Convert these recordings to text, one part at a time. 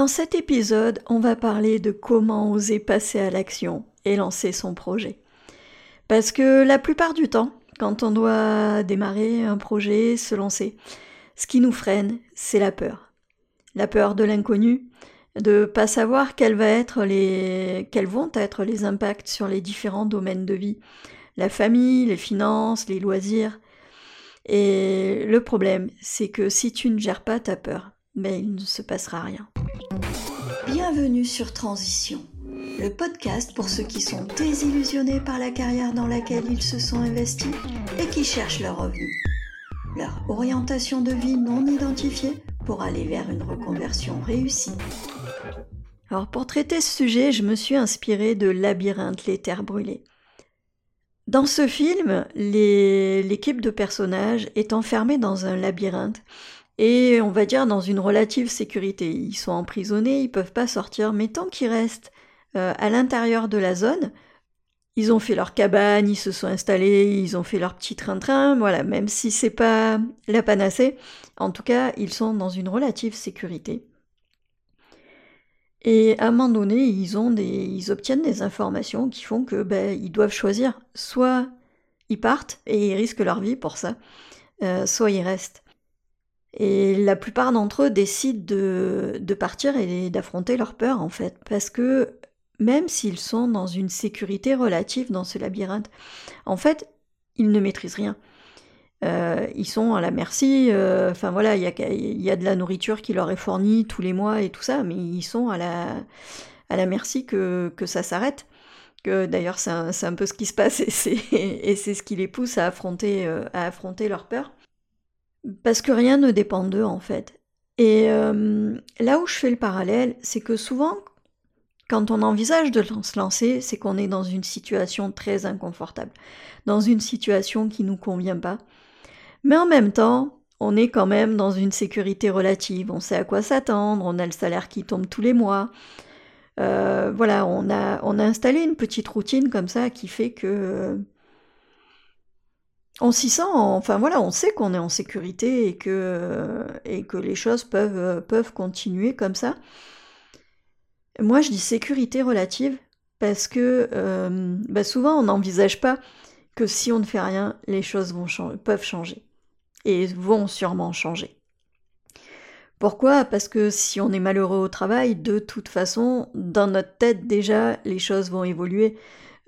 Dans cet épisode, on va parler de comment oser passer à l'action et lancer son projet. Parce que la plupart du temps, quand on doit démarrer un projet, se lancer, ce qui nous freine, c'est la peur. La peur de l'inconnu, de pas savoir quels, vont être les impacts sur les différents domaines de vie, la famille, les finances, les loisirs. Et le problème, c'est que si tu ne gères pas ta peur, ben, il ne se passera rien. Bienvenue sur Transition, le podcast pour ceux qui sont désillusionnés par la carrière dans laquelle ils se sont investis et qui cherchent leur revenu, leur orientation de vie non identifiée pour aller vers une reconversion réussie. Alors pour traiter ce sujet, je me suis inspirée de Labyrinthe, les terres brûlées. Dans ce film, l'équipe de personnages est enfermée dans un labyrinthe et on va dire dans une relative sécurité. Ils sont emprisonnés, ils peuvent pas sortir, mais tant qu'ils restent euh, à l'intérieur de la zone, ils ont fait leur cabane, ils se sont installés, ils ont fait leur petit train-train, voilà, même si c'est pas la panacée, en tout cas, ils sont dans une relative sécurité. Et à un moment donné, ils, ont des, ils obtiennent des informations qui font que ben, ils doivent choisir. Soit ils partent et ils risquent leur vie pour ça, euh, soit ils restent. Et la plupart d'entre eux décident de, partir et d'affronter leur peur en fait, parce que même s'ils sont dans une sécurité relative dans ce labyrinthe, en fait, ils ne maîtrisent rien. Euh, ils sont à la merci, euh, enfin voilà, il y a, de la nourriture qui leur est fournie tous les mois et tout ça, mais ils sont à la, à la merci que, que ça s'arrête. Que d'ailleurs c'est un, peu ce qui se passe et c'est, et c'est ce qui les pousse à affronter, euh, à affronter leur peur. Parce que rien ne dépend d'eux en fait. Et là où je fais le parallèle, c'est que souvent, quand on envisage de se lancer, c'est qu'on est dans une situation très inconfortable, dans une situation qui ne nous convient pas, mais en même temps, on est quand même dans une sécurité relative, on sait à quoi s'attendre, on a le salaire qui tombe tous les mois. Euh, voilà, on a, on a installé une petite routine comme ça qui fait que euh, on s'y sent, enfin voilà, on sait qu'on est en sécurité et que, que les choses peuvent, peuvent continuer comme ça. Moi, je dis sécurité relative parce que euh, bah, souvent on n'envisage pas que si on ne fait rien, les choses peuvent changer et vont sûrement changer. Pourquoi? Parce que si on est malheureux au travail, de toute façon, dans notre tête déjà, les choses vont évoluer.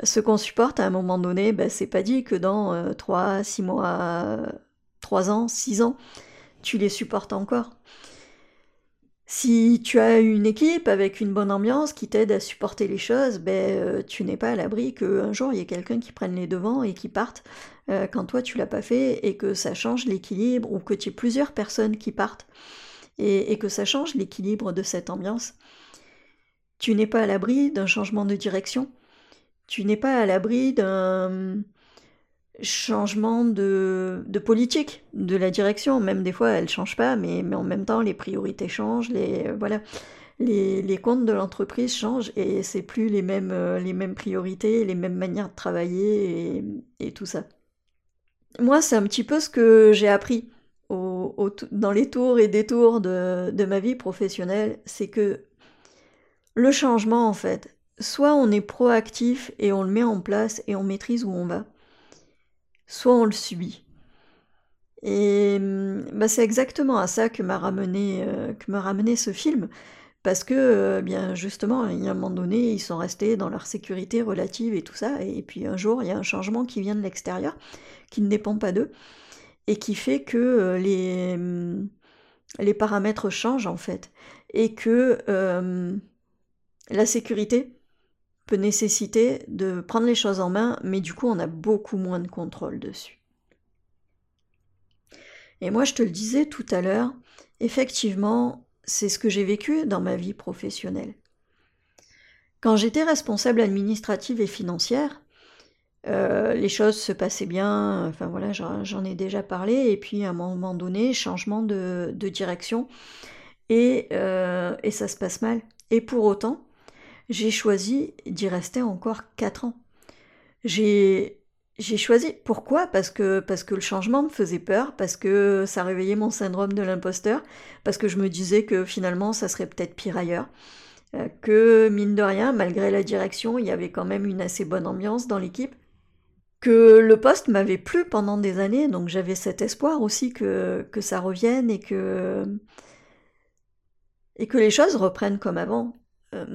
Ce qu'on supporte à un moment donné, ben, c'est pas dit que dans 3, 6 mois, 3 ans, 6 ans, tu les supportes encore. Si tu as une équipe avec une bonne ambiance qui t'aide à supporter les choses, ben, euh, tu n'es pas à l'abri qu'un jour il y ait quelqu'un qui prenne les devants et qui parte euh, quand toi tu l'as pas fait et que ça change l'équilibre ou que tu aies plusieurs personnes qui partent et, que ça change l'équilibre de cette ambiance. Tu n'es pas à l'abri d'un changement de direction. Tu n'es pas à l'abri d'un changement de, politique, de la direction. Même des fois, elle ne change pas, mais, en même temps, les priorités changent, les, euh, voilà, les, comptes de l'entreprise changent et c'est plus les mêmes, euh, les mêmes priorités, les mêmes manières de travailler et, tout ça. Moi, c'est un petit peu ce que j'ai appris dans les tours et détours de ma vie professionnelle, c'est que le changement, en fait, soit on est proactif et on le met en place et on maîtrise où on va, soit on le subit. Et hum, bah, c'est exactement à ça que m'a ramené, euh, ce film, parce que euh, bien justement, il y a un moment donné, ils sont restés dans leur sécurité relative et tout ça, et puis un jour, il y a un changement qui vient de l'extérieur, qui ne dépend pas d'eux, et qui fait que euh, hum, les paramètres changent en fait, et que la sécurité peut nécessiter de prendre les choses en main, mais du coup on a beaucoup moins de contrôle dessus. Et moi je te le disais tout à l'heure, effectivement c'est ce que j'ai vécu dans ma vie professionnelle. Quand j'étais responsable administrative et financière, euh, les choses se passaient bien, enfin voilà, j'en ai déjà parlé, et puis à un moment donné, changement de, direction, et, euh, et ça se passe mal. Et pour autant, j'ai choisi d'y rester encore 4 ans. J'ai j'ai choisi. Pourquoi? Parce que, parce que le changement me faisait peur, parce que ça réveillait mon syndrome de l'imposteur, parce que je me disais que finalement ça serait peut-être pire ailleurs. Euh, que mine de rien, malgré la direction, il y avait quand même une assez bonne ambiance dans l'équipe. Que le poste m'avait plu pendant des années, donc j'avais cet espoir aussi que, que ça revienne et que, et que les choses reprennent comme avant. Euh,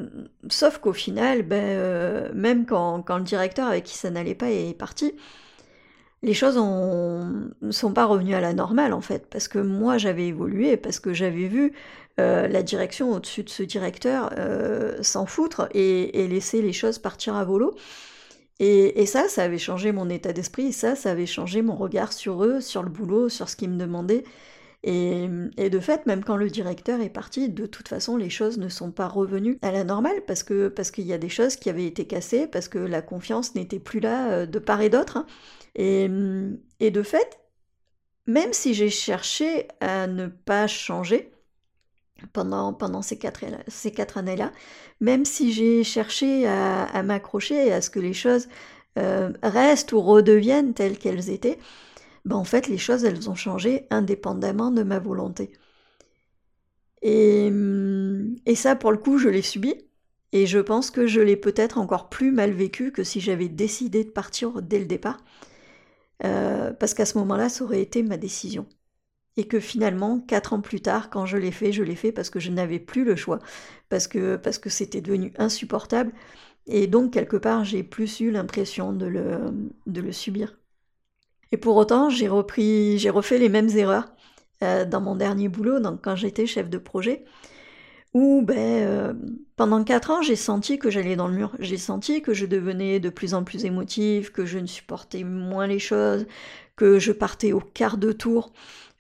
sauf qu'au final, ben, euh, même quand, le directeur avec qui ça n'allait pas est parti, les choses ne sont pas revenues à la normale en fait, parce que moi j'avais évolué, parce que j'avais vu euh, la direction au-dessus de ce directeur s'en foutre et, laisser les choses partir à volo. Et, et, ça, ça avait changé mon état d'esprit, ça, ça avait changé mon regard sur eux, sur le boulot, sur ce qu'ils me demandaient. Et, de fait, même quand le directeur est parti, de toute façon, les choses ne sont pas revenues à la normale parce que parce qu'il y a des choses qui avaient été cassées, parce que la confiance n'était plus là euh, de part et d'autre. Hein. Et, et de fait, même si j'ai cherché à ne pas changer pendant, pendant ces quatre, ces quatre années-là, même si j'ai cherché à, m'accrocher à ce que les choses euh, restent ou redeviennent telles qu'elles étaient, ben, en fait, les choses, elles ont changé indépendamment de ma volonté. Et, et ça, pour le coup, je l'ai subi. Et je pense que je l'ai peut-être encore plus mal vécu que si j'avais décidé de partir dès le départ. Euh, parce qu'à ce moment-là, ça aurait été ma décision. Et que finalement, quatre ans plus tard, quand je l'ai fait, je l'ai fait parce que je n'avais plus le choix, parce que parce que c'était devenu insupportable. Et donc, quelque part, j'ai plus eu l'impression de le, de le subir. Et pour autant, j'ai repris, j'ai refait les mêmes erreurs euh, dans mon dernier boulot, donc quand j'étais chef de projet, où ben, euh, pendant quatre ans, j'ai senti que j'allais dans le mur. J'ai senti que je devenais de plus en plus émotive, que je ne supportais moins les choses, que je partais au quart de tour.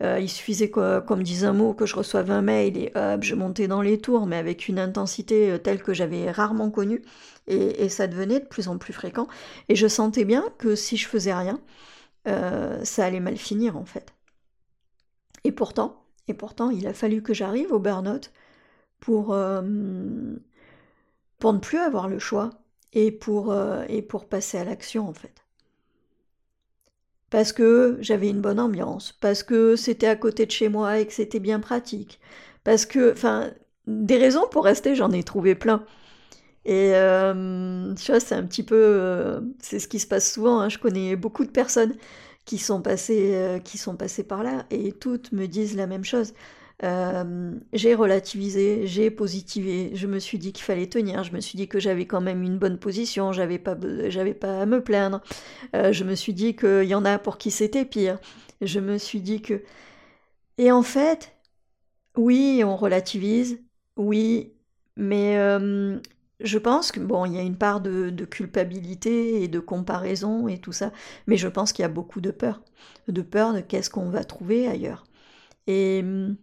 Euh, il suffisait, comme disait un mot, que je reçoive un mail et hop, je montais dans les tours, mais avec une intensité telle que j'avais rarement connue. Et, et, ça devenait de plus en plus fréquent. Et je sentais bien que si je faisais rien, euh, ça allait mal finir en fait. Et pourtant, et pourtant, il a fallu que j'arrive au burn-out pour, euh, pour ne plus avoir le choix et pour, euh, et pour passer à l'action en fait. Parce que j'avais une bonne ambiance, parce que c'était à côté de chez moi et que c'était bien pratique, parce que, enfin, des raisons pour rester, j'en ai trouvé plein. Et euh, tu vois, c'est un petit peu, euh, c'est ce qui se passe souvent. Hein. Je connais beaucoup de personnes qui sont passées, euh, qui sont passées par là, et toutes me disent la même chose. j'ai relativisé, j'ai positivé, je me suis dit qu'il fallait tenir, je me suis dit que j'avais quand même une bonne position, j'avais pas, j'avais pas à me plaindre, je me suis dit qu'il y en a pour qui c'était pire, je me suis dit que... Et en fait, oui, on relativise, oui, mais je pense que bon, il y a une part de, culpabilité et de comparaison et tout ça, mais je pense qu'il y a beaucoup de peur, de peur de qu'est-ce qu'on va trouver ailleurs. Et hum,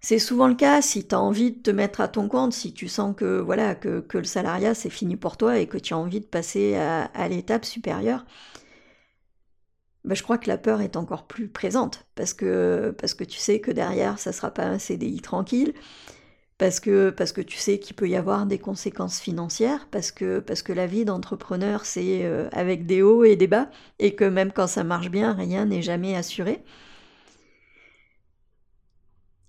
c'est souvent le cas si tu as envie de te mettre à ton compte, si tu sens que voilà que, le salariat c'est fini pour toi et que tu as envie de passer à, l'étape supérieure. Ben, je crois que la peur est encore plus présente parce que, parce que tu sais que derrière ça sera pas un CDI tranquille, parce que, tu sais qu'il peut y avoir des conséquences financières, parce que, la vie d'entrepreneur, c'est euh, avec des hauts et des bas, et que même quand ça marche bien, rien n'est jamais assuré.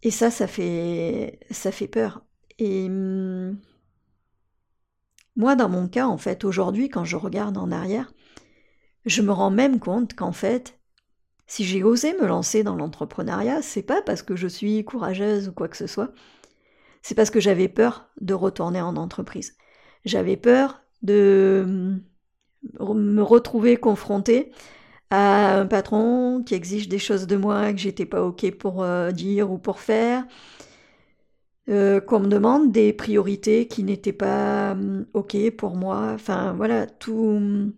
Et ça, ça fait, ça fait peur. Et hum, moi, dans mon cas, en fait, aujourd'hui, quand je regarde en arrière, je me rends même compte qu'en fait, si j'ai osé me lancer dans l'entrepreneuriat, c'est pas parce que je suis courageuse ou quoi que ce soit, c'est parce que j'avais peur de retourner en entreprise. J'avais peur de me retrouver confrontée à un patron qui exige des choses de moi que j'étais pas ok pour euh, dire ou pour faire, euh, qu'on me demande des priorités qui n'étaient pas hum, ok pour moi. Enfin voilà, tout.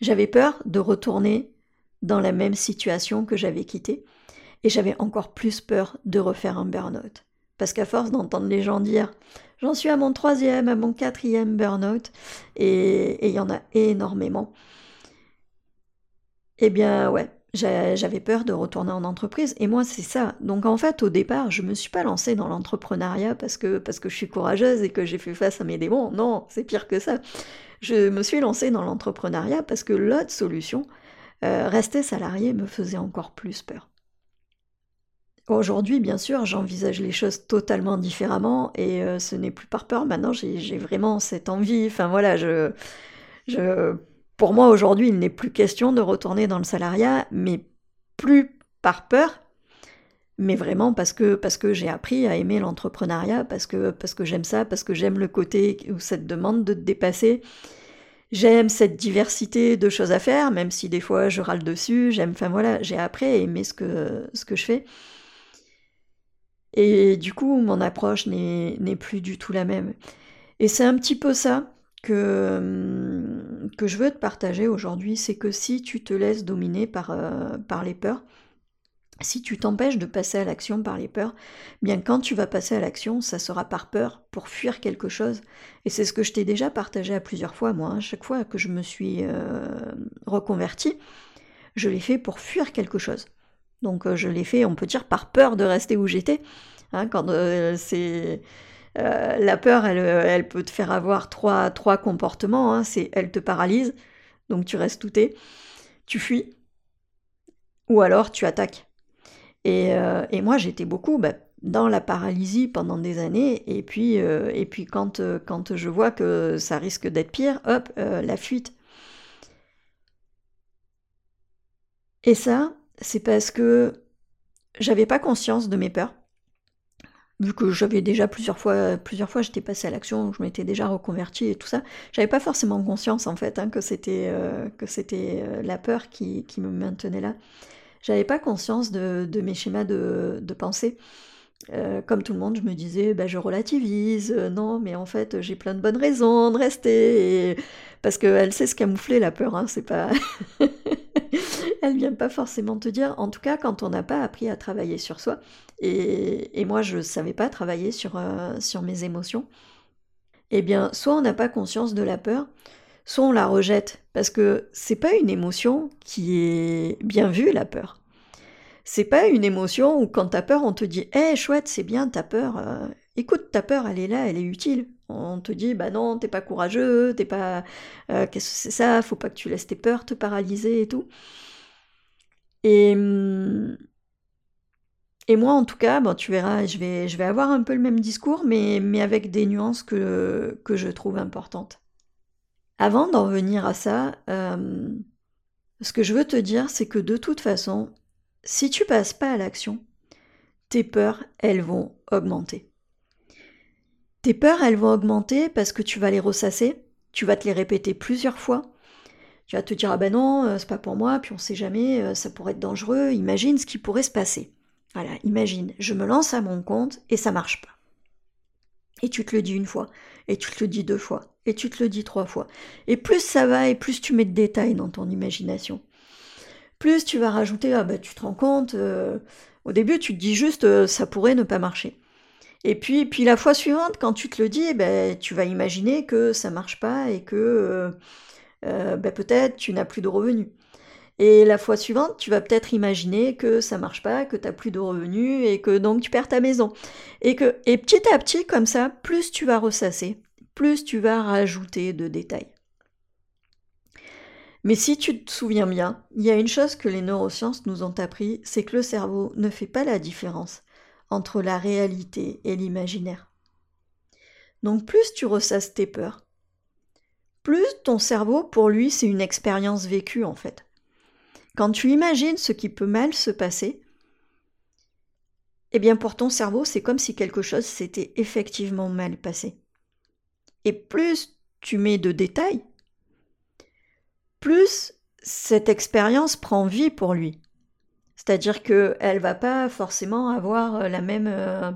J'avais peur de retourner dans la même situation que j'avais quittée et j'avais encore plus peur de refaire un burn-out. Parce qu'à force d'entendre les gens dire j'en suis à mon troisième, à mon quatrième burn-out, et il y en a énormément, eh bien ouais, j'avais peur de retourner en entreprise. Et moi, c'est ça. Donc en fait, au départ, je me suis pas lancée dans l'entrepreneuriat parce que, parce que je suis courageuse et que j'ai fait face à mes démons. Non, c'est pire que ça. Je me suis lancée dans l'entrepreneuriat parce que l'autre solution, euh, rester salarié, me faisait encore plus peur. Aujourd'hui, bien sûr, j'envisage les choses totalement différemment et euh, ce n'est plus par peur. Maintenant, j'ai vraiment cette envie. Enfin voilà, pour moi, aujourd'hui, il n'est plus question de retourner dans le salariat, mais plus par peur, mais vraiment parce que, parce que j'ai appris à aimer l'entrepreneuriat, parce que, parce que j'aime ça, parce que j'aime le côté où cette demande de te dépasser. J'aime cette diversité de choses à faire, même si des fois je râle dessus. J'aime, enfin voilà, j'ai appris à aimer ce que, ce que je fais. Et du coup, mon approche n'est plus du tout la même. Et c'est un petit peu ça que, hum, que je veux te partager aujourd'hui, c'est que si tu te laisses dominer par, euh, par les peurs, si tu t'empêches de passer à l'action par les peurs, bien quand tu vas passer à l'action, ça sera par peur, pour fuir quelque chose. Et c'est ce que je t'ai déjà partagé à plusieurs fois, moi. Hein. Chaque fois que je me suis euh, reconvertie, je l'ai fait pour fuir quelque chose. Donc euh, je l'ai fait, on peut dire, par peur de rester où j'étais. Hein, quand c'est euh, la peur, euh, elle, peut te faire avoir trois, trois comportements. Hein. Elle te paralyse, donc tu restes touté, tu fuis, ou alors tu attaques. Et, euh, moi, j'étais beaucoup bah, dans la paralysie pendant des années, et puis, et puis quand, quand je vois que ça risque d'être pire, hop, la fuite. Et ça, c'est parce que j'avais pas conscience de mes peurs vu que j'avais déjà plusieurs fois, plusieurs fois j'étais passée à l'action, je m'étais déjà reconvertie et tout ça, j'avais pas forcément conscience en fait hein, que c'était euh, que c'était euh, la peur qui, qui, me maintenait là. J'avais pas conscience de, de mes schémas de, de pensée. Euh, comme tout le monde, je me disais, bah, je relativise, non, mais en fait, j'ai plein de bonnes raisons de rester, parce qu'elle sait se camoufler la peur, hein, c'est pas. elle vient pas forcément te dire, en tout cas, quand on n'a pas appris à travailler sur soi, et, moi je ne savais pas travailler sur, euh, sur mes émotions, eh bien, soit on n'a pas conscience de la peur, soit on la rejette, parce que c'est pas une émotion qui est bien vue, la peur. C'est pas une émotion où quand t'as peur, on te dit Eh chouette, c'est bien, t'as peur, euh, écoute, ta peur, elle est là, elle est utile. On te dit Bah non, t'es pas courageux, t'es pas. Euh, qu'est-ce que c'est ça Faut pas que tu laisses tes peurs te paralyser et tout. Et. Hum, moi, en tout cas, tu verras, je vais, avoir un peu le même discours, mais, avec des nuances que, que je trouve importantes. Avant d'en venir à ça, euh, ce que je veux te dire, c'est que de toute façon, si tu passes pas à l'action, tes peurs, elles vont augmenter. Tes peurs, elles vont augmenter parce que tu vas les ressasser, tu vas te les répéter plusieurs fois. Tu vas te dire ah ben non, euh, c'est pas pour moi, puis on sait jamais, euh, ça pourrait être dangereux, imagine ce qui pourrait se passer. Voilà, imagine, je me lance à mon compte et ça marche pas. Et tu te le dis une fois, et tu te le dis deux fois, et tu te le dis trois fois. Et plus ça va, et plus tu mets de détails dans ton imagination. Plus tu vas rajouter, ah bah tu te rends compte, euh, au début tu te dis juste euh, ça pourrait ne pas marcher. Et puis, puis la fois suivante, quand tu te le dis, ben, tu vas imaginer que ça marche pas et que euh, ben, peut-être tu n'as plus de revenus. Et la fois suivante, tu vas peut-être imaginer que ça marche pas, que tu n'as plus de revenus et que donc tu perds ta maison. Et que et petit à petit comme ça, plus tu vas ressasser, plus tu vas rajouter de détails. Mais si tu te souviens bien, il y a une chose que les neurosciences nous ont appris, c'est que le cerveau ne fait pas la différence entre la réalité et l'imaginaire. Donc plus tu ressasses tes peurs, plus ton cerveau, pour lui, c'est une expérience vécue en fait. Quand tu imagines ce qui peut mal se passer, eh bien pour ton cerveau, c'est comme si quelque chose s'était effectivement mal passé. Et plus tu mets de détails, plus cette expérience prend vie pour lui. C'est-à-dire qu'elle va pas forcément avoir euh, la même. Euh,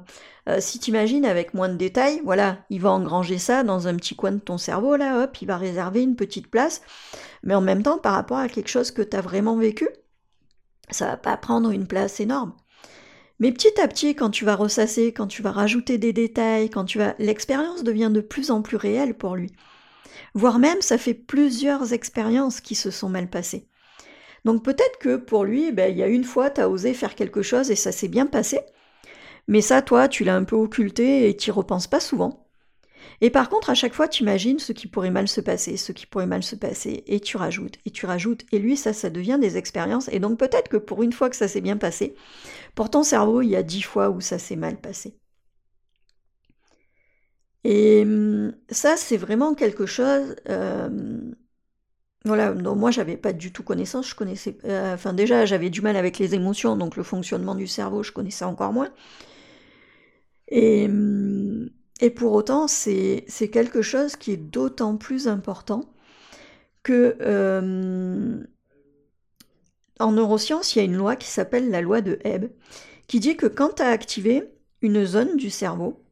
euh, si tu imagines avec moins de détails, voilà, il va engranger ça dans un petit coin de ton cerveau, là, hop, il va réserver une petite place. Mais en même temps, par rapport à quelque chose que tu as vraiment vécu, ça va pas prendre une place énorme. Mais petit à petit, quand tu vas ressasser, quand tu vas rajouter des détails, quand tu vas. L'expérience devient de plus en plus réelle pour lui. Voire même, ça fait plusieurs expériences qui se sont mal passées. Donc peut-être que pour lui, ben, il y a une fois, tu as osé faire quelque chose et ça s'est bien passé. Mais ça, toi, tu l'as un peu occulté et tu repenses pas souvent. Et par contre, à chaque fois, tu imagines ce qui pourrait mal se passer, ce qui pourrait mal se passer, et tu rajoutes, et tu rajoutes. Et lui, ça, ça devient des expériences. Et donc peut-être que pour une fois que ça s'est bien passé, pour ton cerveau, il y a dix fois où ça s'est mal passé. Et hum, ça, c'est vraiment quelque chose. Euh, voilà, non, moi j'avais pas du tout connaissance, je connaissais. Euh, enfin, déjà, j'avais du mal avec les émotions, donc le fonctionnement du cerveau, je connaissais encore moins. Et, et pour autant, c'est quelque chose qui est d'autant plus important que en neurosciences, il y a une loi qui s'appelle la loi de Hebb, qui dit que quand tu as activé une zone du cerveau,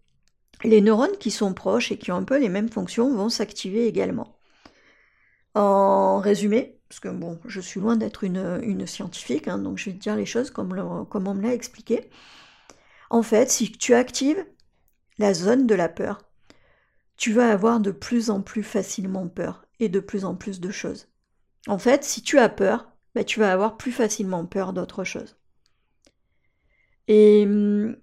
les neurones qui sont proches et qui ont un peu les mêmes fonctions vont s'activer également. En résumé, parce que bon, je suis loin d'être une, scientifique, hein, donc je vais te dire les choses comme, on me l'a expliqué. En fait, si tu actives la zone de la peur, tu vas avoir de plus en plus facilement peur et de plus en plus de choses. En fait, si tu as peur, bah, tu vas avoir plus facilement peur d'autre chose. Et hum,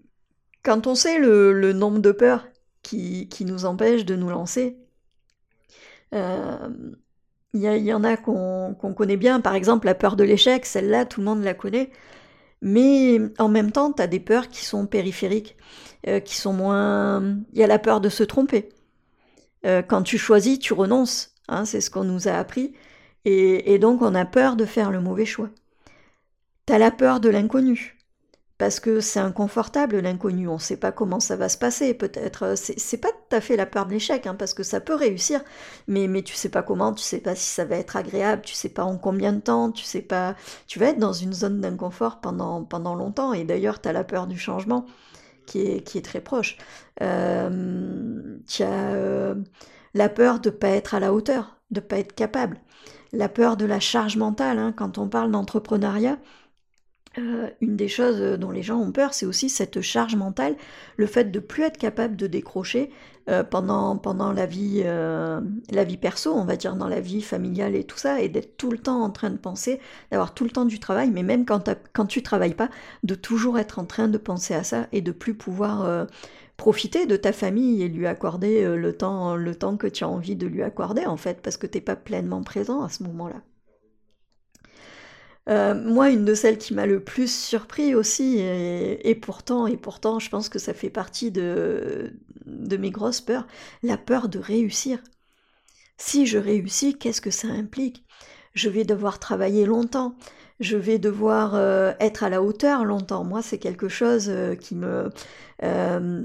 quand on sait le, nombre de peurs qui, nous empêchent de nous lancer, euh, il y, en a qu'on connaît bien, par exemple la peur de l'échec, celle-là tout le monde la connaît, mais en même temps tu as des peurs qui sont périphériques, euh, qui sont moins... Il y a la peur de se tromper. Euh, quand tu choisis, tu renonces, hein, c'est ce qu'on nous a appris, et, et donc on a peur de faire le mauvais choix. Tu as la peur de l'inconnu parce que c'est inconfortable l'inconnu, on ne sait pas comment ça va se passer, peut-être, euh, c'est pas tout à fait la peur de l'échec, hein, parce que ça peut réussir, mais, mais tu sais pas comment, tu sais pas si ça va être agréable, tu sais pas en combien de temps, tu sais pas, tu vas être dans une zone d'inconfort pendant, pendant longtemps, et d'ailleurs tu as la peur du changement qui est, qui est très proche. Euh, tu as euh, la peur de pas être à la hauteur, de pas être capable, la peur de la charge mentale, hein, quand on parle d'entrepreneuriat, euh, une des choses dont les gens ont peur, c'est aussi cette charge mentale, le fait de plus être capable de décrocher euh, pendant, pendant la, vie, euh, la vie perso, on va dire dans la vie familiale et tout ça, et d'être tout le temps en train de penser, d'avoir tout le temps du travail, mais même quand, quand tu travailles pas, de toujours être en train de penser à ça et de plus pouvoir profiter de ta famille et lui accorder le, temps, le temps que tu as envie de lui accorder en fait, parce que tu n'es pas pleinement présent à ce moment-là. Euh, moi, une de celles qui m'a le plus surpris aussi, et, pourtant, et pourtant, je pense que ça fait partie de, mes grosses peurs, la peur de réussir. Si je réussis, qu'est-ce que ça implique? Je vais devoir travailler longtemps, je vais devoir euh, être à la hauteur longtemps. Moi, c'est quelque chose euh, qui me...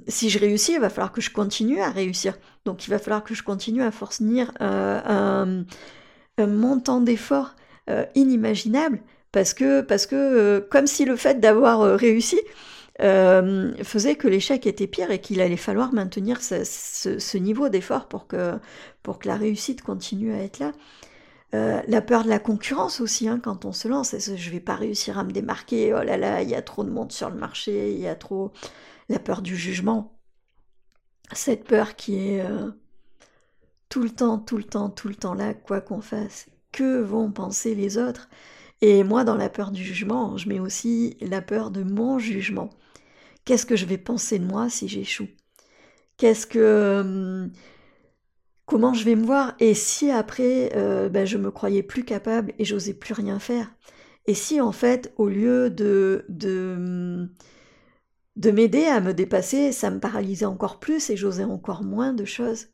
si je réussis, il va falloir que je continue à réussir. Donc, il va falloir que je continue à fournir un, un montant d'efforts inimaginable parce que, parce que euh, comme si le fait d'avoir euh, réussi euh, faisait que l'échec était pire et qu'il allait falloir maintenir ce, niveau d'effort pour que, pour que la réussite continue à être là. la peur de la concurrence aussi, hein, quand on se lance, je vais pas réussir à me démarquer, oh là là, il y a trop de monde sur le marché, il y a trop... La peur du jugement, cette peur qui est tout le temps, tout le temps, tout le temps là, quoi qu'on fasse. Que vont penser les autres et moi, dans la peur du jugement, je mets aussi la peur de mon jugement. Qu'est-ce que je vais penser de moi si j'échoue? Qu'est-ce que... Hum, comment je vais me voir? Et si après, euh, ben, je me croyais plus capable et j'osais plus rien faire? Et si en fait, au lieu de... hum, de m'aider à me dépasser, ça me paralysait encore plus et j'osais encore moins de choses?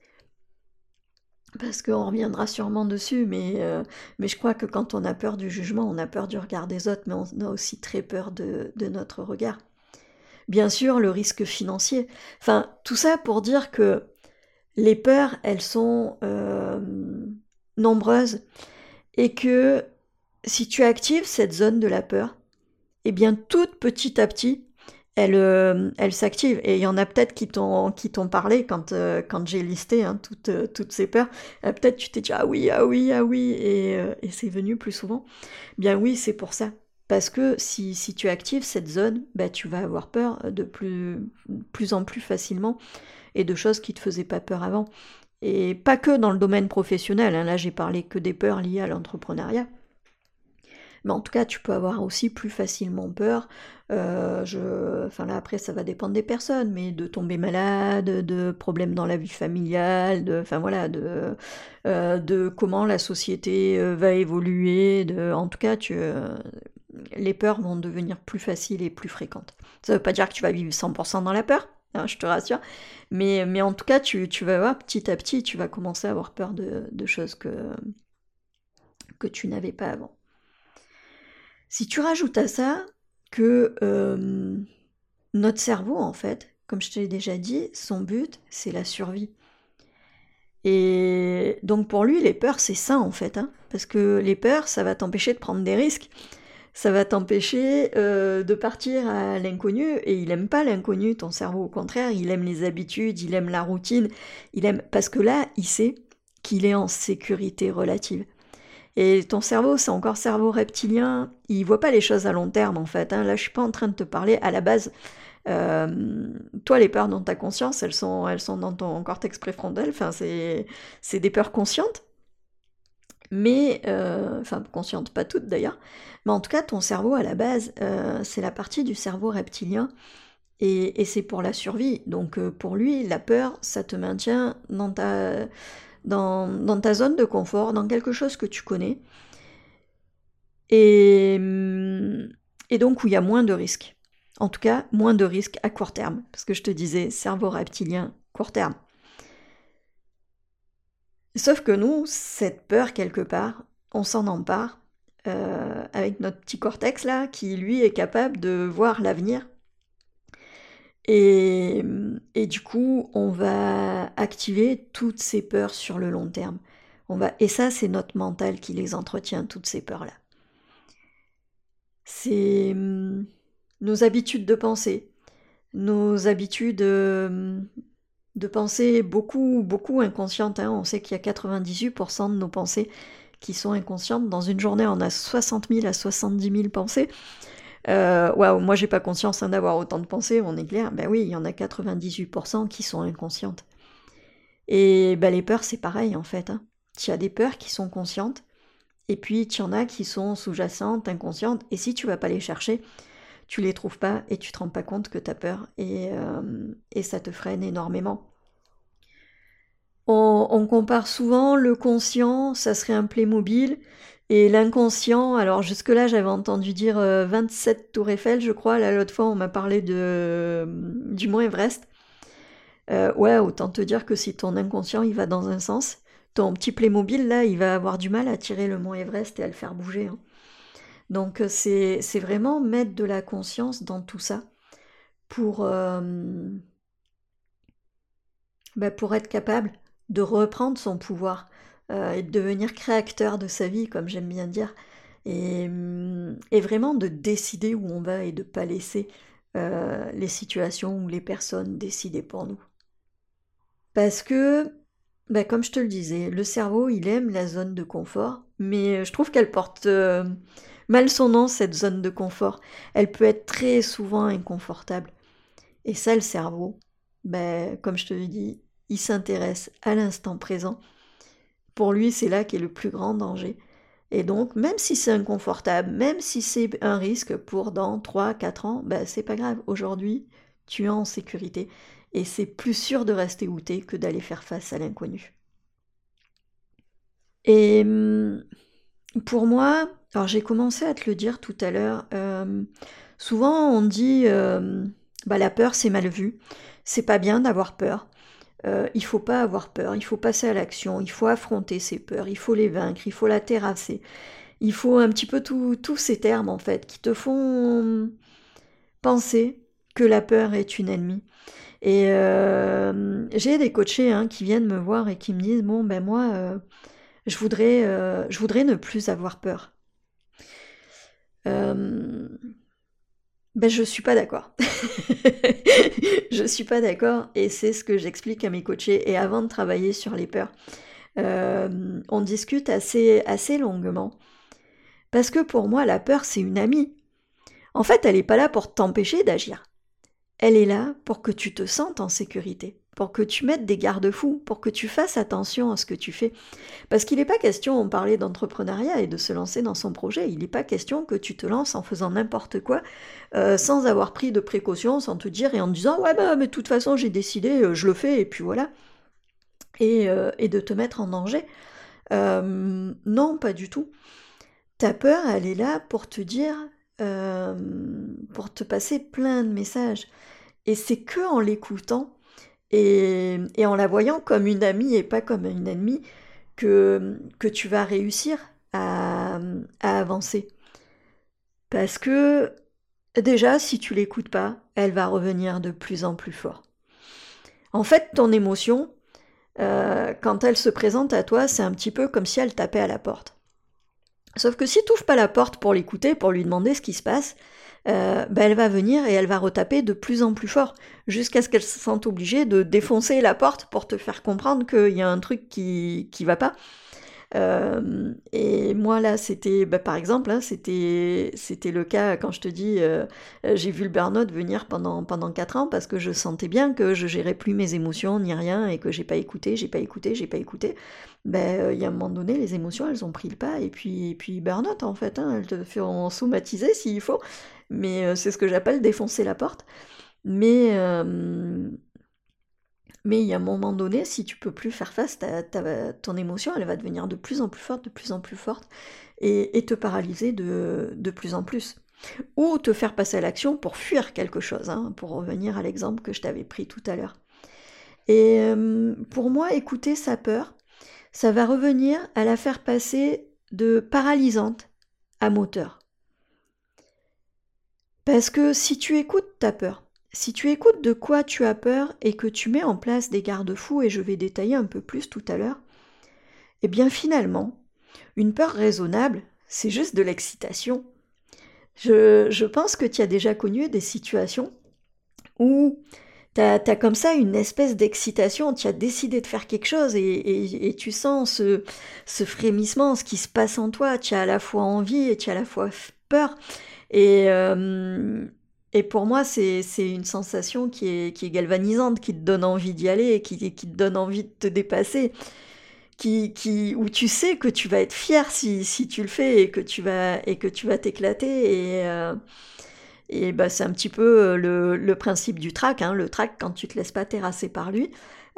Parce qu'on reviendra sûrement dessus, mais, euh, mais je crois que quand on a peur du jugement, on a peur du regard des autres, mais on a aussi très peur de, notre regard. Bien sûr, le risque financier. Enfin, tout ça pour dire que les peurs, elles sont euh, nombreuses, et que si tu actives cette zone de la peur, eh bien, toute petit à petit, elle, euh, elle s'active. Et il y en a peut-être qui t'ont, parlé quand, euh, quand j'ai listé hein, toutes, euh, toutes ces peurs. peut-être tu t'es dit ah oui, ah oui, ah oui, et, c'est venu plus souvent. Bien oui, c'est pour ça. Parce que si, si tu actives cette zone, bah, tu vas avoir peur de plus, plus en plus facilement et de choses qui te faisaient pas peur avant. Et pas que dans le domaine professionnel, hein. là j'ai parlé que des peurs liées à l'entrepreneuriat. Mais en tout cas, tu peux avoir aussi plus facilement peur. Euh, je... Enfin là, après, ça va dépendre des personnes, mais de tomber malade, de problèmes dans la vie familiale, de, enfin voilà, de, euh, de comment la société euh, va évoluer. De... En tout cas, tu, les peurs vont devenir plus faciles et plus fréquentes. Ça ne veut pas dire que tu vas vivre 100% dans la peur, hein, je te rassure, mais, mais en tout cas, tu, tu, vas voir petit à petit, tu vas commencer à avoir peur de, de choses que, que tu n'avais pas avant. Si tu rajoutes à ça que euh, notre cerveau, en fait, comme je te l'ai déjà dit, son but, c'est la survie. Et donc pour lui, les peurs, c'est ça, en fait. Hein, parce que les peurs, ça va t'empêcher de prendre des risques. Ça va t'empêcher euh, de partir à l'inconnu. Et il aime pas l'inconnu, ton cerveau. Au contraire, il aime les habitudes, il aime la routine. Il aime... Parce que là, il sait qu'il est en sécurité relative. Et ton cerveau, c'est encore cerveau reptilien, il voit pas les choses à long terme en fait. Hein. Là, je suis pas en train de te parler à la base. Euh, toi, les peurs dans ta conscience, elles sont, elles sont dans ton cortex préfrontal. Enfin, c'est, des peurs conscientes, mais euh, enfin conscientes, pas toutes d'ailleurs. Mais en tout cas, ton cerveau à la base, euh, c'est la partie du cerveau reptilien. Et, et c'est pour la survie. Donc pour lui, la peur, ça te maintient dans ta, dans, ta zone de confort, dans quelque chose que tu connais, et, donc où il y a moins de risques. En tout cas, moins de risques à court terme, parce que je te disais, cerveau reptilien, court terme. Sauf que nous, cette peur quelque part, on s'en empare euh, avec notre petit cortex là, qui lui est capable de voir l'avenir et, du coup, on va activer toutes ces peurs sur le long terme. On va, et ça, c'est notre mental qui les entretient, toutes ces peurs-là. C'est hum, nos habitudes de penser, nos habitudes hum, de penser beaucoup, beaucoup inconscientes. Hein. On sait qu'il y a 98% de nos pensées qui sont inconscientes. Dans une journée, on a 60 000 à 70 000 pensées. Euh, waouh, moi j'ai pas conscience hein, d'avoir autant de pensées, on est clair. Ben oui, il y en a 98% qui sont inconscientes. Et ben, les peurs, c'est pareil en fait. Hein. Tu as des peurs qui sont conscientes, et puis tu en as qui sont sous-jacentes, inconscientes, et si tu vas pas les chercher, tu les trouves pas et tu te rends pas compte que tu as peur, et, euh, et ça te freine énormément. On, on, compare souvent le conscient, ça serait un Playmobil, et l'inconscient, alors jusque-là j'avais entendu dire 27 euh, tours Eiffel, je crois. Là, l'autre fois, on m'a parlé de, euh, du mont Everest. Euh, ouais, autant te dire que si ton inconscient il va dans un sens, ton petit Playmobil là, il va avoir du mal à tirer le mont Everest et à le faire bouger. Hein. Donc c'est vraiment mettre de la conscience dans tout ça pour, bah, pour être capable de reprendre son pouvoir euh, et de devenir créateur de sa vie, comme j'aime bien dire, et, mm, vraiment de décider où on va et de ne pas laisser euh, les situations ou les personnes décider pour nous. Parce que, bah, comme je te le disais, le cerveau, il aime la zone de confort, mais je trouve qu'elle porte euh, mal son nom, cette zone de confort. Elle peut être très souvent inconfortable. Et ça, le cerveau, bah, comme je te le dis, il s'intéresse à l'instant présent pour lui, c'est là qu'est le plus grand danger. Et donc, même si c'est inconfortable, même si c'est un risque pour dans 3, 4 ans, ben, c'est pas grave. Aujourd'hui, tu es en sécurité. Et c'est plus sûr de rester où que d'aller faire face à l'inconnu. Et hum, pour moi, alors j'ai commencé à te le dire tout à l'heure, euh, souvent on dit euh, bah, la peur c'est mal vu, c'est pas bien d'avoir peur. Euh, il faut pas avoir peur, il faut passer à l'action, il faut affronter ses peurs, il faut les vaincre, il faut la terrasser. Il faut un petit peu tous ces termes en fait qui te font penser que la peur est une ennemie. Et euh, j'ai des coachés hein, qui viennent me voir et qui me disent bon ben moi euh, je voudrais euh, je voudrais ne plus avoir peur. Ben, je suis pas d'accord. je suis pas d'accord et c'est ce que j'explique à mes coachés. Et avant de travailler sur les peurs, euh, on discute assez, assez longuement. Parce que pour moi, la peur, c'est une amie. En fait, elle n'est pas là pour t'empêcher d'agir. Elle est là pour que tu te sentes en sécurité. Pour que tu mettes des garde-fous, pour que tu fasses attention à ce que tu fais. Parce qu'il n'est pas question, on parlait d'entrepreneuriat et de se lancer dans son projet, il n'est pas question que tu te lances en faisant n'importe quoi, euh, sans avoir pris de précautions, sans te dire et en disant ouais bah mais de toute façon j'ai décidé, euh, je le fais et puis voilà. Et, euh, et de te mettre en danger. non, pas du tout. Ta peur, elle est là pour te dire, pour te passer plein de messages. Et c'est que en l'écoutant et, en la voyant comme une amie et pas comme une ennemie que, que tu vas réussir à, avancer. Parce que déjà, si tu l'écoutes pas, elle va revenir de plus en plus fort. En fait, ton émotion, euh, quand elle se présente à toi, c'est un petit peu comme si elle tapait à la porte. Sauf que si tu n'ouvres pas la porte pour l'écouter, pour lui demander ce qui se passe, euh, bah, elle va venir et elle va retaper de plus en plus fort, jusqu'à ce qu'elle se sente obligée de défoncer la porte pour te faire comprendre qu'il y a un truc qui, qui va pas. Euh, et moi là, c'était, bah, par exemple, hein, c'était, le cas quand je te dis, euh, j'ai vu le burn-out venir pendant pendant quatre ans parce que je sentais bien que je gérais plus mes émotions ni rien et que j'ai pas écouté, j'ai pas écouté, j'ai pas écouté. Ben, il y a un moment donné, les émotions, elles ont pris le pas et puis, et puis burn-out en fait, hein, elles te font somatiser s'il faut mais euh, c'est ce que j'appelle défoncer la porte. Mais euh, mais il y a un moment donné, si tu peux plus faire face, ton émotion, elle va devenir de plus en plus forte, de plus en plus forte, et, te paralyser de, de, plus en plus. Ou te faire passer à l'action pour fuir quelque chose, hein, pour revenir à l'exemple que je t'avais pris tout à l'heure. Et euh, pour moi, écouter sa peur, ça va revenir à la faire passer de paralysante à moteur. Parce que si tu écoutes ta peur, si tu écoutes de quoi tu as peur et que tu mets en place des garde-fous, et je vais détailler un peu plus tout à l'heure, eh bien finalement, une peur raisonnable, c'est juste de l'excitation. Je, pense que tu as déjà connu des situations où tu as, comme ça une espèce d'excitation, tu as décidé de faire quelque chose et, tu sens ce, ce, frémissement, ce qui se passe en toi, tu as à la fois envie et tu as à la fois peur. Et, euh, et pour moi, c'est une sensation qui est, qui est galvanisante, qui te donne envie d'y aller, qui, qui te donne envie de te dépasser, qui, qui, où tu sais que tu vas être fier si, si tu le fais et que tu vas et que tu vas t'éclater. Et, euh, et bah, c'est un petit peu le, le principe du track. Hein. Le track, quand tu te laisses pas terrasser par lui,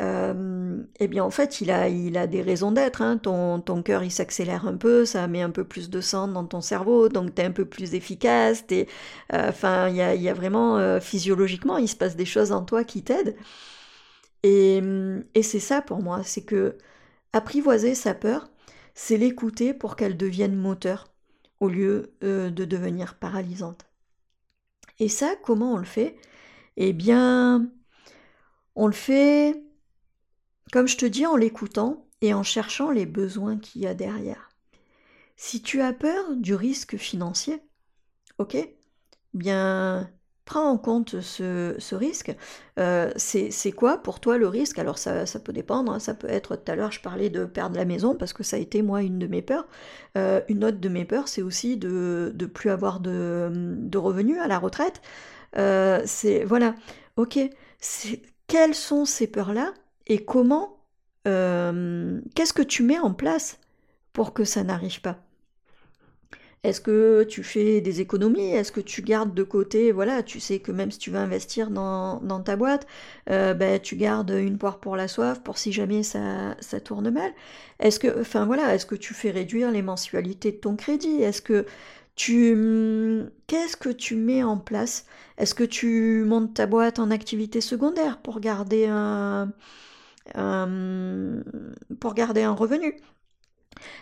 euh, eh bien en fait il a, il a des raisons d'être. Hein. Ton, ton cœur il s'accélère un peu, ça met un peu plus de sang dans ton cerveau, donc tu es un peu plus efficace. Euh, enfin, il y a, y a, vraiment euh, physiologiquement, il se passe des choses en toi qui t'aident. Et, et c'est ça pour moi, c'est que apprivoiser sa peur, c'est l'écouter pour qu'elle devienne moteur au lieu de devenir paralysante. Et ça, comment on le fait? Eh bien, on le fait comme je te dis, en l'écoutant et en cherchant les besoins qu'il y a derrière. Si tu as peur du risque financier, ok, bien prends en compte ce, risque. Euh, c'est quoi pour toi le risque? Alors ça, peut dépendre, hein. ça peut être, tout à l'heure je parlais de perdre la maison parce que ça a été moi une de mes peurs. Euh, une autre de mes peurs c'est aussi de ne plus avoir de, revenus à la retraite. Euh, c'est voilà, ok, quelles sont ces peurs-là? Et comment, euh, qu'est-ce que tu mets en place pour que ça n'arrive pas? Est-ce que tu fais des économies? Est-ce que tu gardes de côté, voilà, tu sais que même si tu veux investir dans, ta boîte, euh, ben, tu gardes une poire pour la soif pour si jamais ça, ça tourne mal? Est-ce que, enfin voilà, est-ce que tu fais réduire les mensualités de ton crédit? Est-ce que tu qu'est-ce que tu mets en place? Est-ce que tu montes ta boîte en activité secondaire pour garder un euh, pour garder un revenu.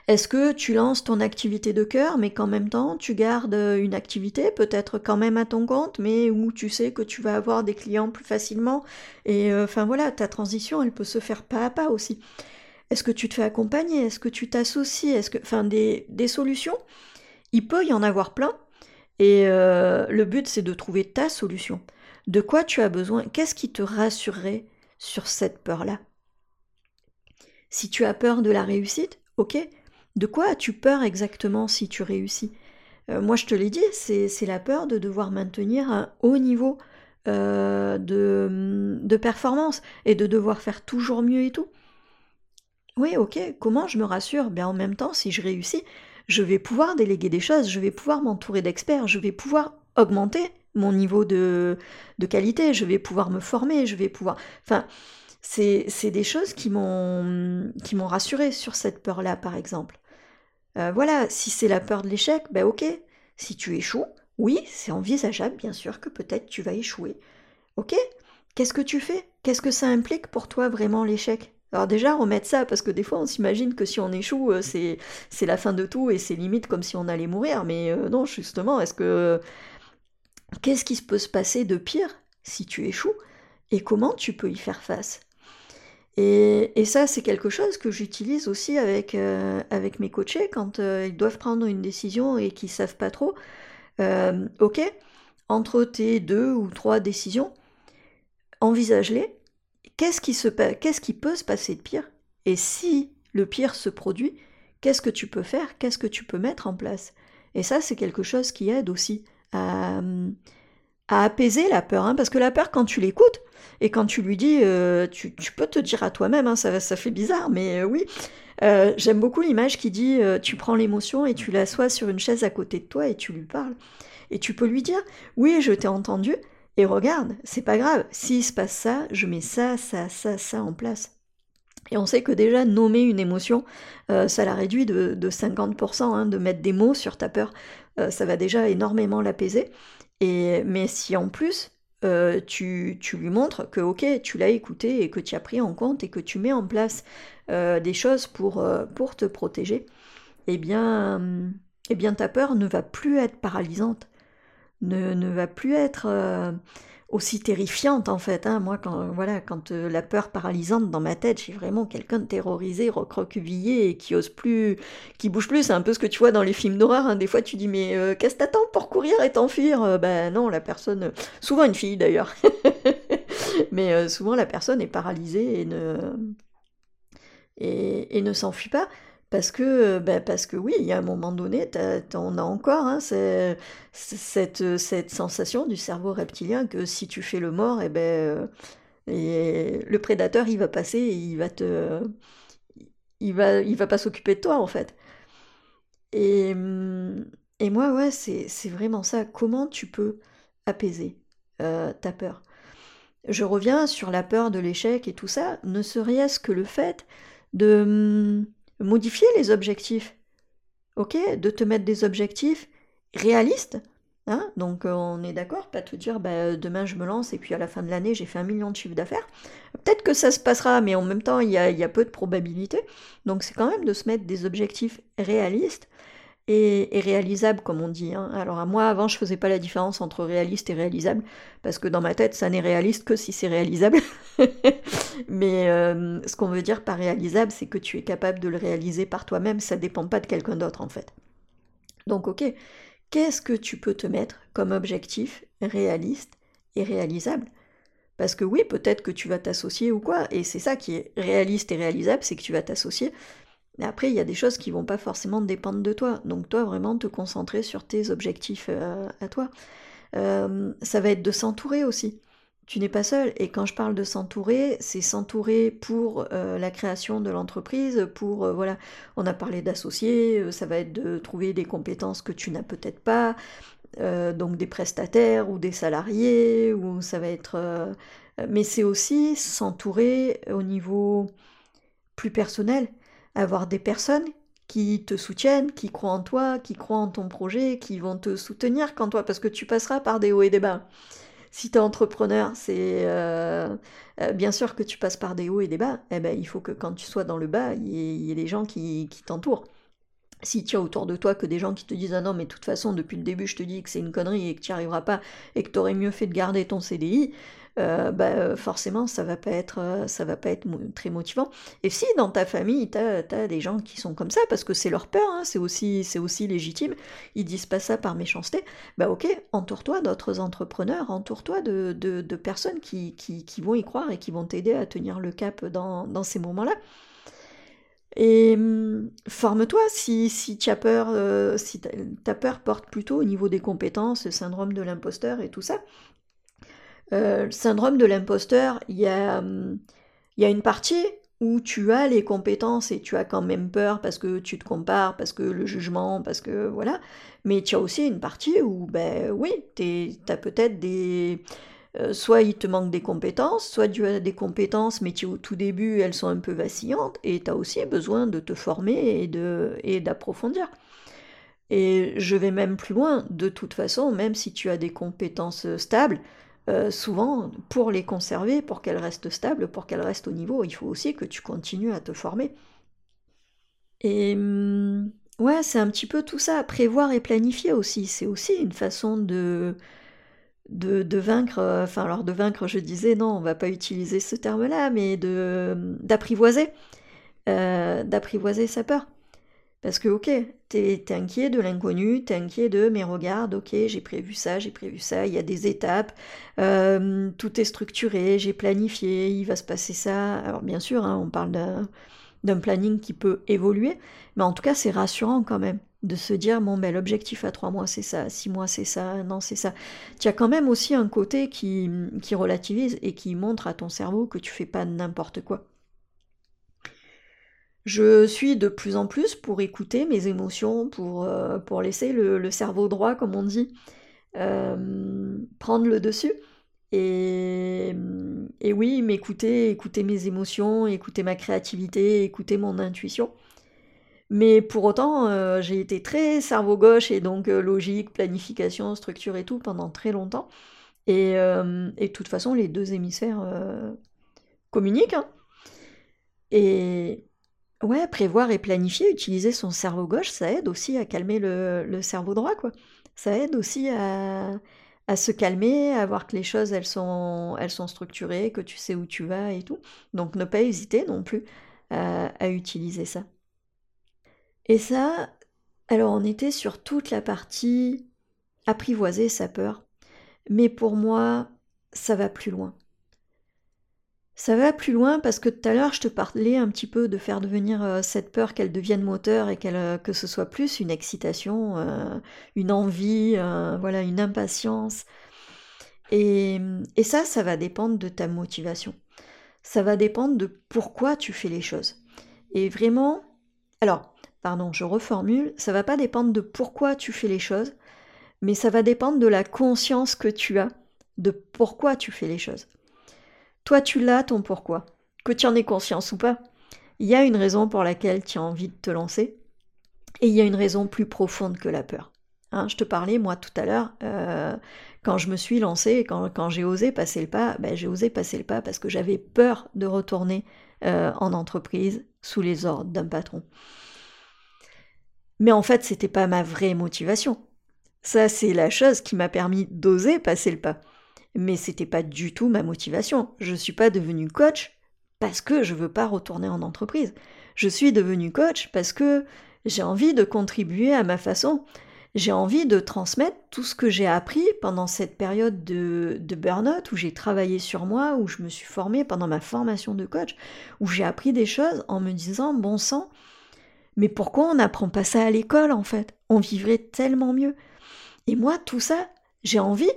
Est-ce que tu lances ton activité de cœur, mais qu'en même temps tu gardes une activité, peut-être quand même à ton compte, mais où tu sais que tu vas avoir des clients plus facilement. Et euh, enfin voilà, ta transition, elle peut se faire pas à pas aussi. Est-ce que tu te fais accompagner? Est-ce que tu t'associes? Est-ce que, enfin, des, solutions? Il peut y en avoir plein. Et euh, le but, c'est de trouver ta solution. De quoi tu as besoin? Qu'est-ce qui te rassurerait sur cette peur-là? Si tu as peur de la réussite, ok. De quoi as-tu peur exactement si tu réussis? Euh, Moi, je te l'ai dit, c'est la peur de devoir maintenir un haut niveau de, de performance et de devoir faire toujours mieux et tout. Oui, ok, comment je me rassure? Bien en même temps, si je réussis, je vais pouvoir déléguer des choses, je vais pouvoir m'entourer d'experts, je vais pouvoir augmenter mon niveau de, de qualité, je vais pouvoir me former, je vais pouvoir... Enfin, c'est des choses qui m'ont rassuré sur cette peur-là, par exemple. Euh, voilà, si c'est la peur de l'échec, ben ok. Si tu échoues, oui, c'est envisageable, bien sûr, que peut-être tu vas échouer. Ok Qu'est-ce que tu fais? Qu'est-ce que ça implique pour toi vraiment l'échec? Alors déjà, remettre ça, parce que des fois on s'imagine que si on échoue, euh, c'est, c'est la fin de tout et c'est limite comme si on allait mourir. Mais euh, non, justement, est-ce que... Qu'est-ce qui peut se passer de pire si tu échoues? Et comment tu peux y faire face? Et, ça, c'est quelque chose que j'utilise aussi avec, euh, mes coachés quand ils doivent prendre une décision et qu'ils savent pas trop. ok, entre tes deux ou trois décisions, envisage-les. Qu'est-ce qui peut se passer de pire? Et si le pire se produit, qu'est-ce que tu peux faire? Qu'est-ce que tu peux mettre en place? Et ça, c'est quelque chose qui aide aussi à, apaiser la peur. Hein, parce que la peur, quand tu l'écoutes, et quand tu lui dis, euh, tu, peux te dire à toi-même, hein, ça, fait bizarre, mais euh, oui, euh, j'aime beaucoup l'image qui dit, tu prends l'émotion et tu l'assois sur une chaise à côté de toi et tu lui parles. Et tu peux lui dire, oui, je t'ai entendu, et regarde, c'est pas grave, s'il se passe ça, je mets ça, ça, ça, ça en place. Et on sait que déjà nommer une émotion, ça la réduit de, 50%, hein, de mettre des mots sur ta peur, ça va déjà énormément l'apaiser. Mais si en plus euh, tu, lui montres que ok, tu l'as écouté et que tu as pris en compte et que tu mets en place des choses pour, pour te protéger, eh bien, eh bien ta peur ne va plus être paralysante. Ne, va plus être euh, aussi terrifiante en fait. Hein. Moi, quand, voilà, quand euh, la peur paralysante dans ma tête, j'ai vraiment quelqu'un terrorisé, recroquevillé et qui ose plus, qui bouge plus. C'est un peu ce que tu vois dans les films d'horreur. Hein. Des fois, tu dis mais euh, qu'est-ce que t'attends pour courir et t'enfuir? Ben non, la personne, souvent une fille d'ailleurs, mais souvent la personne est paralysée et ne et ne s'enfuit pas. Parce que, ben parce que oui, il y a un moment donné, on a encore hein, cette, cette, sensation du cerveau reptilien que si tu fais le mort, eh ben, et le prédateur, il va passer et il va te... Il va, il va pas s'occuper de toi, en fait. Et, et moi, ouais, c'est vraiment ça. Comment tu peux apaiser euh, ta peur? Je reviens sur la peur de l'échec et tout ça, ne serait-ce que le fait de modifier les objectifs. Ok De te mettre des objectifs réalistes. Hein Donc euh, on est d'accord, pas te dire bah, demain je me lance et puis à la fin de l'année j'ai fait un million de chiffres d'affaires. Peut-être que ça se passera, mais en même temps il y a, il y a peu de probabilités. Donc c'est quand même de se mettre des objectifs réalistes et, réalisable, comme on dit. Hein. Alors à moi, avant, je faisais pas la différence entre réaliste et réalisable, parce que dans ma tête, ça n'est réaliste que si c'est réalisable. Mais euh, ce qu'on veut dire par réalisable, c'est que tu es capable de le réaliser par toi-même, ça dépend pas de quelqu'un d'autre en fait. Donc ok, qu'est-ce que tu peux te mettre comme objectif réaliste et réalisable? Parce que oui, peut-être que tu vas t'associer ou quoi, et c'est ça qui est réaliste et réalisable, c'est que tu vas t'associer après, il y a des choses qui vont pas forcément dépendre de toi. Donc toi, vraiment te concentrer sur tes objectifs euh, à toi. Euh, ça va être de s'entourer aussi. Tu n'es pas seul. Et quand je parle de s'entourer, c'est s'entourer pour euh, la création de l'entreprise, pour, voilà, on a parlé d'associés, ça va être de trouver des compétences que tu n'as peut-être pas, donc des prestataires ou des salariés, ou ça va être... mais c'est aussi s'entourer au niveau plus personnel avoir des personnes qui te soutiennent, qui croient en toi, qui croient en ton projet, qui vont te soutenir quand toi, parce que tu passeras par des hauts et des bas. Si tu es entrepreneur, c'est euh, euh, bien sûr que tu passes par des hauts et des bas. Eh ben, il faut que quand tu sois dans le bas, il y ait, des gens qui, qui t'entourent. Si tu as autour de toi que des gens qui te disent Ah non, mais de toute façon, depuis le début, je te dis que c'est une connerie et que tu n'y arriveras pas et que tu aurais mieux fait de garder ton CDI, euh, bah, euh, forcément ça va pas être euh, ça va pas être très motivant. Et si dans ta famille tu as, des gens qui sont comme ça parce que c'est leur peur, hein, c'est aussi c'est aussi légitime, ils disent pas ça par méchanceté, bah ok, entoure-toi d'autres entrepreneurs, entoure-toi de, de, personnes qui, qui, qui, vont y croire et qui vont t'aider à tenir le cap dans, dans ces moments-là. Et hum, forme-toi si, si tu peur, si ta peur porte plutôt au niveau des compétences, le syndrome de l'imposteur et tout ça. Euh, le syndrome de l'imposteur, il y a, hum, il y a une partie où tu as les compétences et tu as quand même peur parce que tu te compares, parce que le jugement, parce que voilà. Mais tu as aussi une partie où, ben oui, tu as peut-être des... Euh, soit il te manque des compétences, soit tu as des compétences, mais au tout début, elles sont un peu vacillantes, et tu as aussi besoin de te former et d'approfondir. Et je vais même plus loin, de toute façon, même si tu as des compétences stables, euh, souvent, pour les conserver, pour qu'elles restent stables, pour qu'elles restent au niveau, il faut aussi que tu continues à te former. Et hum, ouais, c'est un petit peu tout ça, prévoir et planifier aussi. C'est aussi une façon de, de, vaincre, euh, enfin alors de vaincre, je disais, non, on va pas utiliser ce terme-là, mais de d'apprivoiser, euh, d'apprivoiser sa peur. Parce que, ok, t'es es inquiet de l'inconnu, t'es inquiet de, mais regarde, ok, j'ai prévu ça, j'ai prévu ça, il y a des étapes, euh, tout est structuré, j'ai planifié, il va se passer ça. Alors, bien sûr, hein, on parle d'un planning qui peut évoluer, mais en tout cas, c'est rassurant quand même de se dire, bon, ben, l'objectif à trois mois, c'est ça, six mois, c'est ça, un an, c'est ça. Tu as quand même aussi un côté qui, qui relativise et qui montre à ton cerveau que tu fais pas n'importe quoi. Je suis de plus en plus pour écouter mes émotions, pour, euh, laisser le, cerveau droit, comme on dit, euh, prendre le dessus. Et, oui, m'écouter, écouter mes émotions, écouter ma créativité, écouter mon intuition. Mais pour autant, euh, j'ai été très cerveau gauche et donc logique, planification, structure et tout pendant très longtemps. Et, de toute façon, les deux hémisphères communiquent. Hein. Ouais, prévoir et planifier, utiliser son cerveau gauche, ça aide aussi à calmer le, cerveau droit, quoi. Ça aide aussi à, se calmer, à voir que les choses, elles sont, elles sont structurées, que tu sais où tu vas et tout. Donc ne pas hésiter non plus à, utiliser ça. Et ça, alors on était sur toute la partie apprivoiser sa peur. Mais pour moi, ça va plus loin. Ça va plus loin parce que tout à l'heure je te parlais un petit peu de faire devenir euh, cette peur qu'elle devienne moteur et euh, que ce soit plus une excitation, euh, une envie, voilà, une impatience. Et, et ça, ça va dépendre de ta motivation. Ça va dépendre de pourquoi tu fais les choses. Et vraiment, alors, pardon, je reformule, ça va pas dépendre de pourquoi tu fais les choses, mais ça va dépendre de la conscience que tu as de pourquoi tu fais les choses. Toi, tu l'as ton pourquoi. Que tu en aies conscience ou pas. Il y a une raison pour laquelle tu as envie de te lancer. Et il y a une raison plus profonde que la peur. Hein, je te parlais, moi, tout à l'heure, euh, quand je me suis lancée, quand, quand j'ai osé passer le pas, ben, j'ai osé passer le pas parce que j'avais peur de retourner euh, en entreprise sous les ordres d'un patron. Mais en fait, c'était pas ma vraie motivation. Ça, c'est la chose qui m'a permis d'oser passer le pas mais c'était pas du tout ma motivation. Je suis pas devenue coach parce que je veux pas retourner en entreprise. Je suis devenue coach parce que j'ai envie de contribuer à ma façon. J'ai envie de transmettre tout ce que j'ai appris pendant cette période de, de burn-out où j'ai travaillé sur moi, où je me suis formée pendant ma formation de coach, où j'ai appris des choses en me disant, bon sang, mais pourquoi on n'apprend pas ça à l'école en fait? On vivrait tellement mieux. Et moi, tout ça, j'ai envie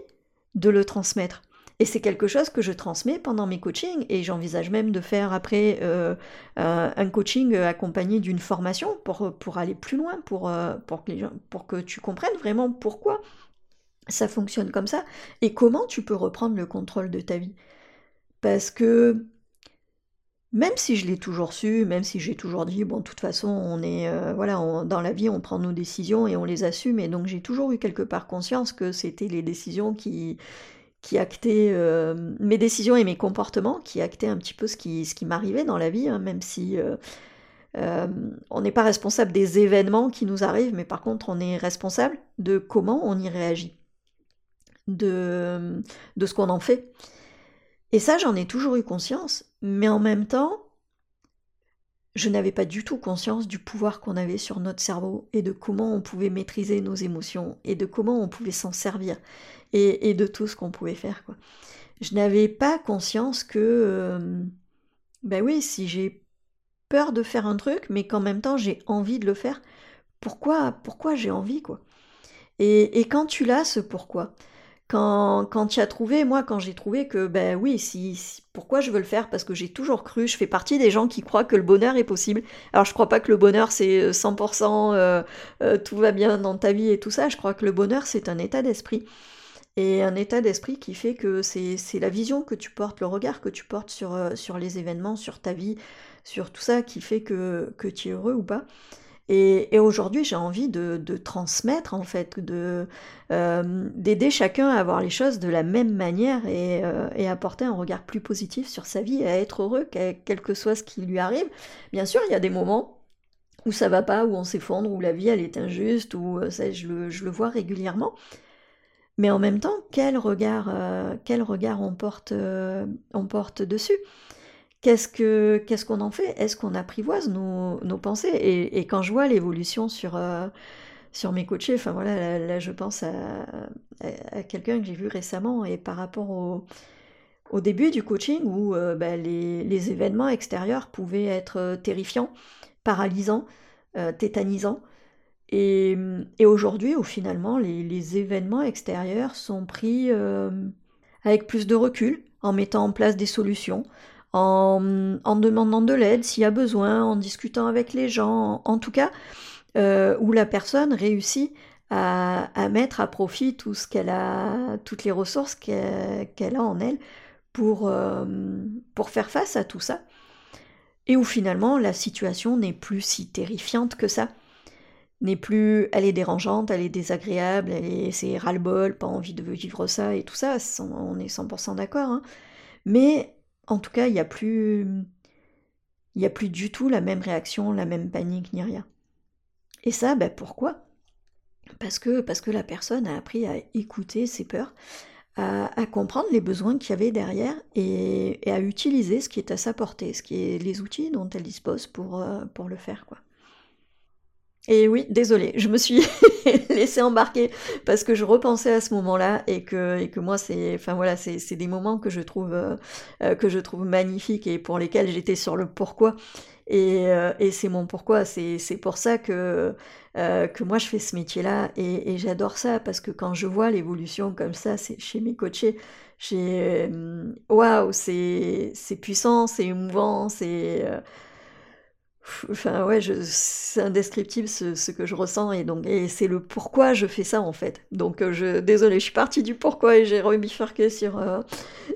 de le transmettre. Et c'est quelque chose que je transmets pendant mes coachings et j'envisage même de faire après euh, un coaching accompagné d'une formation pour, aller plus loin, pour, euh, pour, que pour que tu comprennes vraiment pourquoi ça fonctionne comme ça et comment tu peux reprendre le contrôle de ta vie. Parce que même si je l'ai toujours su, même si j'ai toujours dit, bon, de toute façon, on est, euh, voilà, dans la vie, on prend nos décisions et on les assume, et donc j'ai toujours eu quelque part conscience que c'était les décisions qui, qui actaient euh, mes décisions et mes comportements, qui actaient un petit peu ce qui, ce qui m'arrivait dans la vie, hein, même si euh, on n'est pas responsable des événements qui nous arrivent, mais par contre, on est responsable de comment on y réagit, de, de ce qu'on en fait. Et ça, j'en ai toujours eu conscience, mais en même temps, je n'avais pas du tout conscience du pouvoir qu'on avait sur notre cerveau et de comment on pouvait maîtriser nos émotions et de comment on pouvait s'en servir et, de tout ce qu'on pouvait faire. Je n'avais pas conscience que, euh, ben oui, si j'ai peur de faire un truc, mais qu'en même temps j'ai envie de le faire, pourquoi, pourquoi j'ai envie quoi? Et, et quand tu l'as ce pourquoi, quand, tu as trouvé, moi, quand j'ai trouvé que, ben oui, si, pourquoi je veux le faire? Parce que j'ai toujours cru, je fais partie des gens qui croient que le bonheur est possible. Alors, je crois pas que le bonheur, c'est 100% euh, euh, tout va bien dans ta vie et tout ça. Je crois que le bonheur, c'est un état d'esprit. Et un état d'esprit qui fait que c'est la vision que tu portes, le regard que tu portes sur, euh, sur les événements, sur ta vie, sur tout ça qui fait que, que tu es heureux ou pas. Et, aujourd'hui, j'ai envie de, transmettre, en fait, euh, d'aider chacun à voir les choses de la même manière et, euh, et, apporter un regard plus positif sur sa vie, à être heureux, quel que soit ce qui lui arrive. Bien sûr, il y a des moments où ça va pas, où on s'effondre, où la vie, elle est injuste, où euh, ça, je, le, vois régulièrement. Mais en même temps, quel regard, quel regard on, porte, on porte dessus? Qu'est-ce que qu'est-ce qu'on en fait? Est-ce qu'on apprivoise nos, pensées? Et, quand je vois l'évolution sur euh, mes coachés, enfin voilà, là, je pense à, quelqu'un que j'ai vu récemment et par rapport au, début du coaching où euh, bah, les, événements extérieurs pouvaient être euh, terrifiants, paralysants, tétanisants. Et, aujourd'hui, où finalement, les, événements extérieurs sont pris avec plus de recul, en mettant en place des solutions, en, demandant de l'aide s'il y a besoin, en discutant avec les gens, en, tout cas, euh, où la personne réussit à, mettre à profit tout ce qu'elle a, toutes les ressources qu'elle a en elle pour, euh, pour faire face à tout ça. Et où finalement la situation n'est plus si terrifiante que ça. N'est plus, elle est dérangeante, elle est désagréable, elle est, c'est ras-le-bol, pas envie de vivre ça et tout ça, on est 100% d'accord. Hein. Mais en tout cas, il n'y a plus. Du tout la même réaction, la même panique, ni rien. Et ça, ben pourquoi? Parce que, la personne a appris à écouter ses peurs, à, comprendre les besoins qu'il y avait derrière et, à utiliser ce qui est à sa portée, ce qui est les outils dont elle dispose pour, euh, le faire. Et oui, désolé, je me suis laissé embarquer parce que je repensais à ce moment-là et que, et que moi, c'est, enfin voilà, c'est, des moments que je trouve, euh, euh, que je trouve magnifiques et pour lesquels j'étais sur le pourquoi. Et, euh, et c'est mon pourquoi, c'est, c'est pour ça que, que moi je fais ce métier-là et, et, j'adore ça parce que quand je vois l'évolution comme ça, c'est chez mes coachés, j'ai waouh, c'est, c'est puissant, c'est émouvant, c'est Enfin ouais, c'est indescriptible ce, que je ressens et donc et c'est le pourquoi je fais ça en fait. Donc euh, je désolé, je suis partie du pourquoi et j'ai rebifurqué sur euh,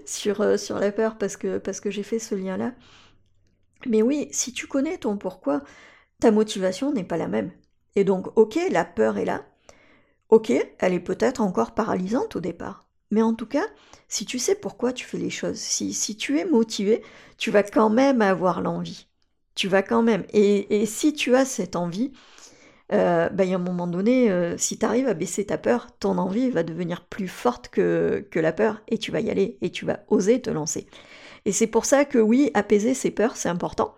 sur euh, sur la peur parce que parce que j'ai fait ce lien là. Mais oui, si tu connais ton pourquoi, ta motivation n'est pas la même. Et donc OK, la peur est là. OK, elle est peut-être encore paralysante au départ. Mais en tout cas, si tu sais pourquoi tu fais les choses, si, si tu es motivé, tu vas quand même avoir l'envie tu vas quand même. Et, si tu as cette envie, euh, bah, il y a un moment donné, euh, si tu arrives à baisser ta peur, ton envie va devenir plus forte que, la peur et tu vas y aller et tu vas oser te lancer. Et c'est pour ça que oui, apaiser ses peurs, c'est important.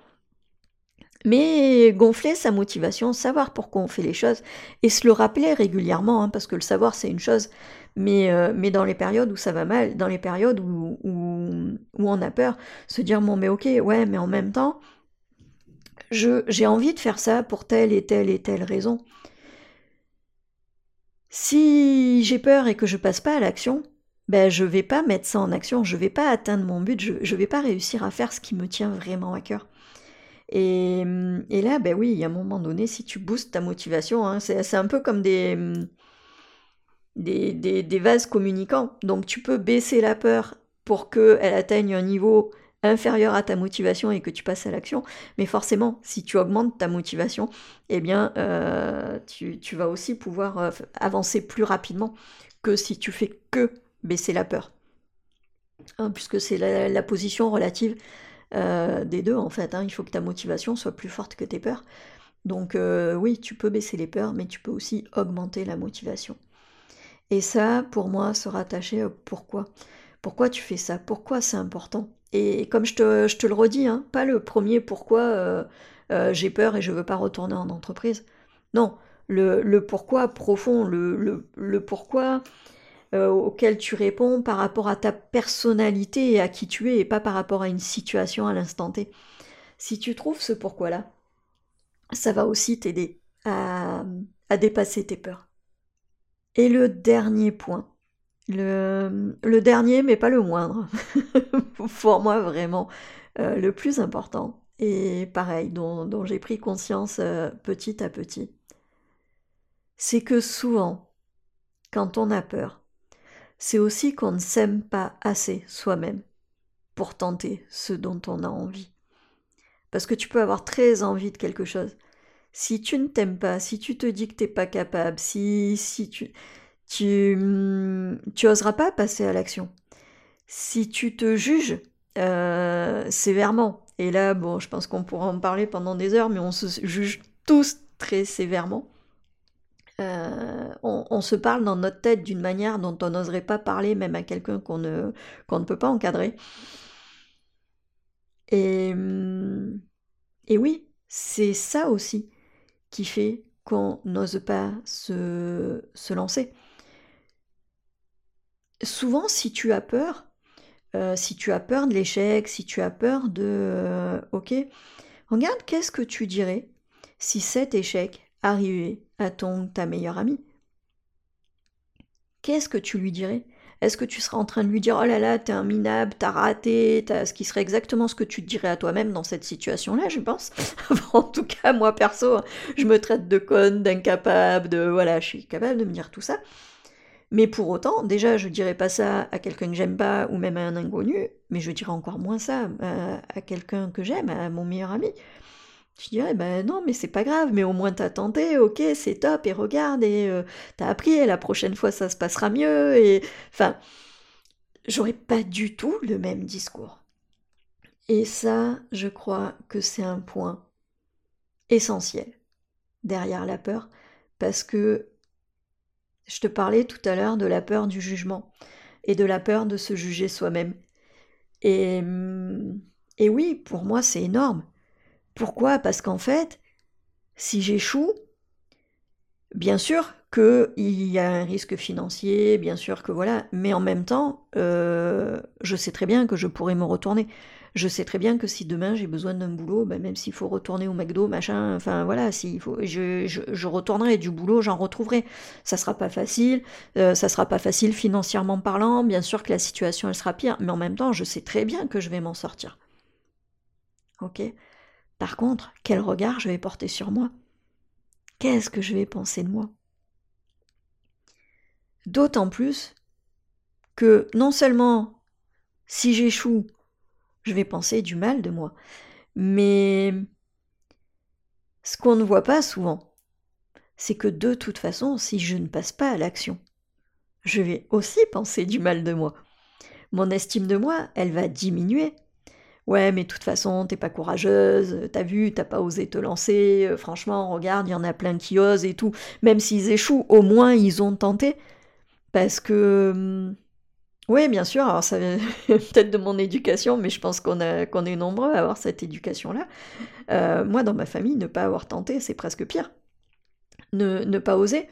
Mais gonfler sa motivation, savoir pourquoi on fait les choses et se le rappeler régulièrement, hein, parce que le savoir c'est une chose, mais, euh, mais dans les périodes où ça va mal, dans les périodes où, où on a peur, se dire bon mais ok, ouais, mais en même temps, j'ai envie de faire ça pour telle et telle et telle raison. Si j'ai peur et que je passe pas à l'action, ben je vais pas mettre ça en action, je vais pas atteindre mon but, je, je vais pas réussir à faire ce qui me tient vraiment à cœur. Et, et là, ben oui, a un moment donné, si tu boostes ta motivation, hein, c'est un peu comme des, des, des, des vases communicants. Donc tu peux baisser la peur pour qu'elle atteigne un niveau inférieur à ta motivation et que tu passes à l'action. Mais forcément, si tu augmentes ta motivation, eh bien, euh, tu, vas aussi pouvoir euh, avancer plus rapidement que si tu fais que baisser la peur. Hein, puisque c'est la, position relative euh, des deux, en fait. Hein. Il faut que ta motivation soit plus forte que tes peurs. Donc oui, tu peux baisser les peurs, mais tu peux aussi augmenter la motivation. Et ça, pour moi, se rattacher au pourquoi. Pourquoi tu fais ça? Pourquoi c'est important? Et comme je te, le redis, hein, pas le premier pourquoi euh, euh, j'ai peur et je veux pas retourner en entreprise. Non, le, pourquoi profond, le, pourquoi euh, auquel tu réponds par rapport à ta personnalité et à qui tu es et pas par rapport à une situation à l'instant T. Si tu trouves ce pourquoi-là, ça va aussi t'aider à, à dépasser tes peurs. Et le dernier point, Le, dernier, mais pas le moindre, pour moi vraiment euh, le plus important, et pareil, dont, j'ai pris conscience euh, petit à petit, c'est que souvent, quand on a peur, c'est aussi qu'on ne s'aime pas assez soi-même pour tenter ce dont on a envie. Parce que tu peux avoir très envie de quelque chose. Si tu ne t'aimes pas, si tu te dis que tu n'es pas capable, si, si tu, tu, hum, tu oseras pas passer à l'action. Si tu te juges euh, sévèrement, et là, je pense qu'on pourra en parler pendant des heures, mais on se juge tous très sévèrement. Euh, on, se parle dans notre tête d'une manière dont on n'oserait pas parler même à quelqu'un qu'on ne, peut pas encadrer. Et, hum, et oui, c'est ça aussi qui fait qu'on n'ose pas se lancer souvent, si tu as peur, euh, si tu as peur de l'échec, si tu as peur de... Euh, ok, regarde qu'est-ce que tu dirais si cet échec arrivait à ton ta meilleure amie? Qu'est-ce que tu lui dirais? Est-ce que tu seras en train de lui dire oh là là, t'es un minable, t'as raté, t'as... ce qui serait exactement ce que tu te dirais à toi-même dans cette situation-là, je pense. en tout cas, moi perso, je me traite de conne, d'incapable, de voilà, je suis capable de me dire tout ça. Mais pour autant, déjà, je dirais pas ça à quelqu'un que j'aime pas ou même à un inconnu, mais je dirais encore moins ça à, quelqu'un que j'aime, à mon meilleur ami. Je dirais, ben non, mais c'est pas grave, mais au moins t'as tenté, ok, c'est top, et regarde, et euh, t'as appris, et la prochaine fois ça se passera mieux, et enfin, j'aurais pas du tout le même discours. Et ça, je crois que c'est un point essentiel derrière la peur, parce que je te parlais tout à l'heure de la peur du jugement et de la peur de se juger soi-même. Et, mm, oui, pour moi, c'est énorme. Pourquoi? Parce qu'en fait, si j'échoue, bien sûr qu'il y a un risque financier, bien sûr que voilà, mais en même temps, euh, je sais très bien que je pourrais me retourner je sais très bien que si demain j'ai besoin d'un boulot, ben même s'il faut retourner au McDo, machin, enfin voilà, je, retournerai du boulot, j'en retrouverai. Ça sera pas facile, euh, ça sera pas facile financièrement parlant. Bien sûr que la situation elle sera pire, mais en même temps, je sais très bien que je vais m'en sortir. Ok? Par contre, quel regard je vais porter sur moi? Qu'est-ce que je vais penser de moi? D'autant plus que non seulement si j'échoue, je vais penser du mal de moi. Mais ce qu'on ne voit pas souvent, c'est que de toute façon, si je ne passe pas à l'action, je vais aussi penser du mal de moi. Mon estime de moi, elle va diminuer. Ouais, mais de toute façon, t'es pas courageuse, t'as vu, t'as pas osé te lancer, euh, franchement, regarde, il y en a plein qui osent et tout. Même s'ils échouent, au moins ils ont tenté. Parce que hum, oui, bien sûr. Alors, ça vient peut-être de mon éducation, mais je pense qu'on qu'on est nombreux à avoir cette éducation-là. Euh, moi, dans ma famille, ne pas avoir tenté, c'est presque pire. Ne, ne pas oser.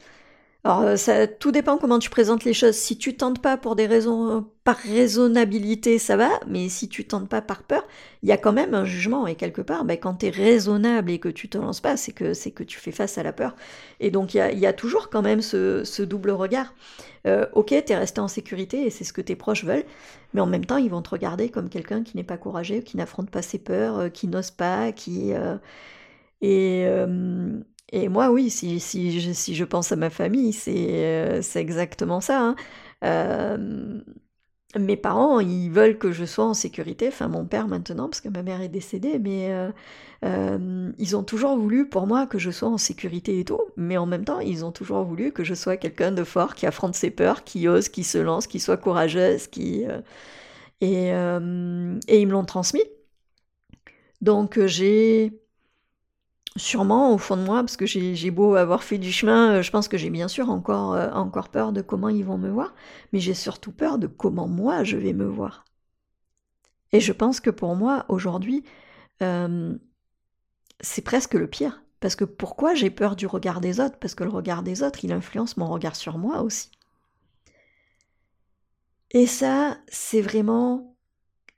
Alors, euh, ça, tout dépend comment tu présentes les choses. Si tu tentes pas pour des raisons, par raisonnabilité, ça va, mais si tu tentes pas par peur, il y a quand même un jugement. Et quelque part, ben, quand tu es raisonnable et que tu te lances pas, c'est que, c'est que tu fais face à la peur. Et donc, il y a, toujours quand même ce, double regard. Euh, ok, tu es resté en sécurité et c'est ce que tes proches veulent, mais en même temps, ils vont te regarder comme quelqu'un qui n'est pas courageux, qui n'affronte pas ses peurs, euh, qui n'ose pas, qui. et. Et moi, oui, si, je, pense à ma famille, c'est euh, exactement ça. Hein. Euh, mes parents, ils veulent que je sois en sécurité, enfin mon père maintenant, parce que ma mère est décédée, mais euh, ils ont toujours voulu pour moi que je sois en sécurité et tout, mais en même temps, ils ont toujours voulu que je sois quelqu'un de fort, qui affronte ses peurs, qui ose, qui se lance, qui soit courageuse, et ils me l'ont transmis. Donc j'ai Sûrement au fond de moi, parce que j'ai beau avoir fait du chemin, euh, je pense que j'ai bien sûr encore, euh, encore peur de comment ils vont me voir, mais j'ai surtout peur de comment moi je vais me voir. Et je pense que pour moi, aujourd'hui, euh, c'est presque le pire. Parce que pourquoi j'ai peur du regard des autres? Parce que le regard des autres, il influence mon regard sur moi aussi. Et ça, c'est vraiment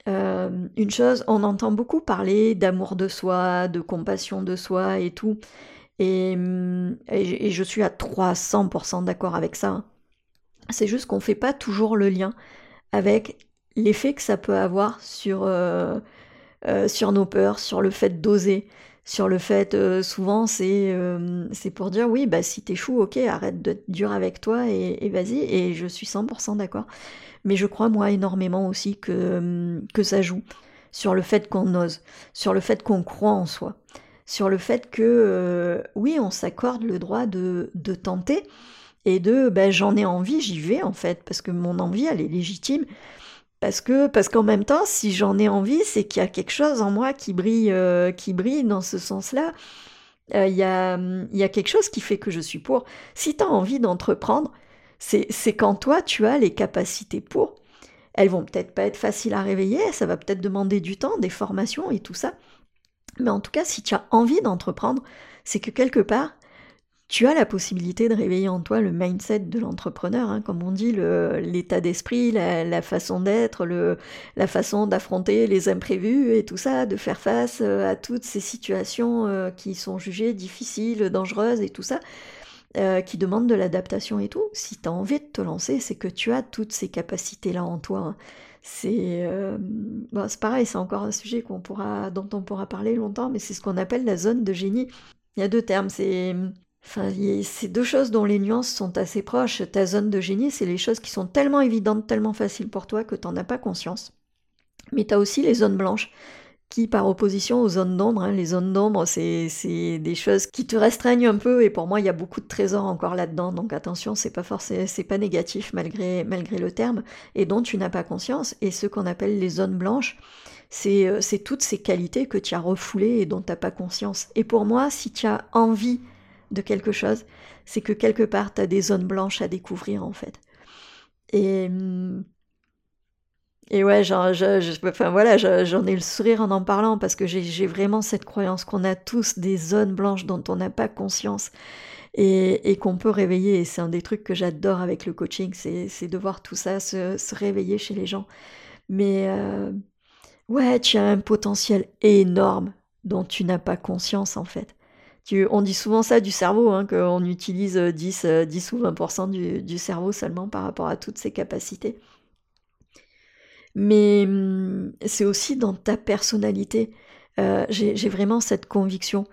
euh, une chose, on entend beaucoup parler d'amour de soi, de compassion de soi et tout. Et, mm, je suis à 300% d'accord avec ça. C'est juste qu'on ne fait pas toujours le lien avec l'effet que ça peut avoir sur, euh, euh, nos peurs, sur le fait d'oser, sur le fait, souvent, c'est pour dire oui, bah si t'échoues, ok, arrête d'être dur avec toi et, vas-y, et je suis 100% d'accord. Mais je crois, moi, énormément aussi que, que ça joue sur le fait qu'on ose, sur le fait qu'on croit en soi, sur le fait que, oui, on s'accorde le droit de, de tenter et de, ben, j'en ai envie, j'y vais en fait, parce que mon envie, elle est légitime. Parce que parce qu'en même temps, si j'en ai envie, c'est qu'il y a quelque chose en moi qui brille, euh, qui brille dans ce sens-là. Euh, il y, a, y, a, quelque chose qui fait que je suis pour. Si tu as envie d'entreprendre, c'est quand toi, tu as les capacités pour. Elles vont peut-être pas être faciles à réveiller, ça va peut-être demander du temps, des formations et tout ça. Mais en tout cas, si tu as envie d'entreprendre, c'est que quelque part, tu as la possibilité de réveiller en toi le mindset de l'entrepreneur, hein, comme on dit, l'état d'esprit, la, façon d'être, la façon d'affronter les imprévus et tout ça, de faire face euh, à toutes ces situations euh, qui sont jugées difficiles, dangereuses et tout ça, euh, qui demandent de l'adaptation et tout. Si tu as envie de te lancer, c'est que tu as toutes ces capacités-là en toi. Hein. C'est bon, pareil, c'est encore un sujet pourra, dont on pourra parler longtemps, mais c'est ce qu'on appelle la zone de génie. Il y a deux termes, c'est Enfin, c'est deux choses dont les nuances sont assez proches. Ta zone de génie, c'est les choses qui sont tellement évidentes, tellement faciles pour toi que tu n'en as pas conscience. Mais tu as aussi les zones blanches, qui par opposition aux zones d'ombre, hein, les zones d'ombre, c'est des choses qui te restreignent un peu, et pour moi, il y a beaucoup de trésors encore là-dedans, donc attention, c'est pas forcément, c'est pas négatif malgré, malgré le terme, et dont tu n'as pas conscience, et ce qu'on appelle les zones blanches, c'est euh, toutes ces qualités que tu as refoulées et dont tu n'as pas conscience. Et pour moi, si tu as envie de quelque chose, c'est que quelque part, tu as des zones blanches à découvrir, en fait. Et, mm, et ouais, enfin, voilà, j'en ai le sourire en en parlant parce que j'ai vraiment cette croyance qu'on a tous des zones blanches dont on n'a pas conscience et, qu'on peut réveiller. Et c'est un des trucs que j'adore avec le coaching, c'est de voir tout ça se, réveiller chez les gens. Mais euh, ouais, tu as un potentiel énorme dont tu n'as pas conscience en fait on dit souvent ça du cerveau, hein, qu'on utilise 10, euh, 10 euh, ou 20% du, cerveau seulement par rapport à toutes ses capacités. Mais hum, c'est aussi dans ta personnalité. Euh, j'ai vraiment cette conviction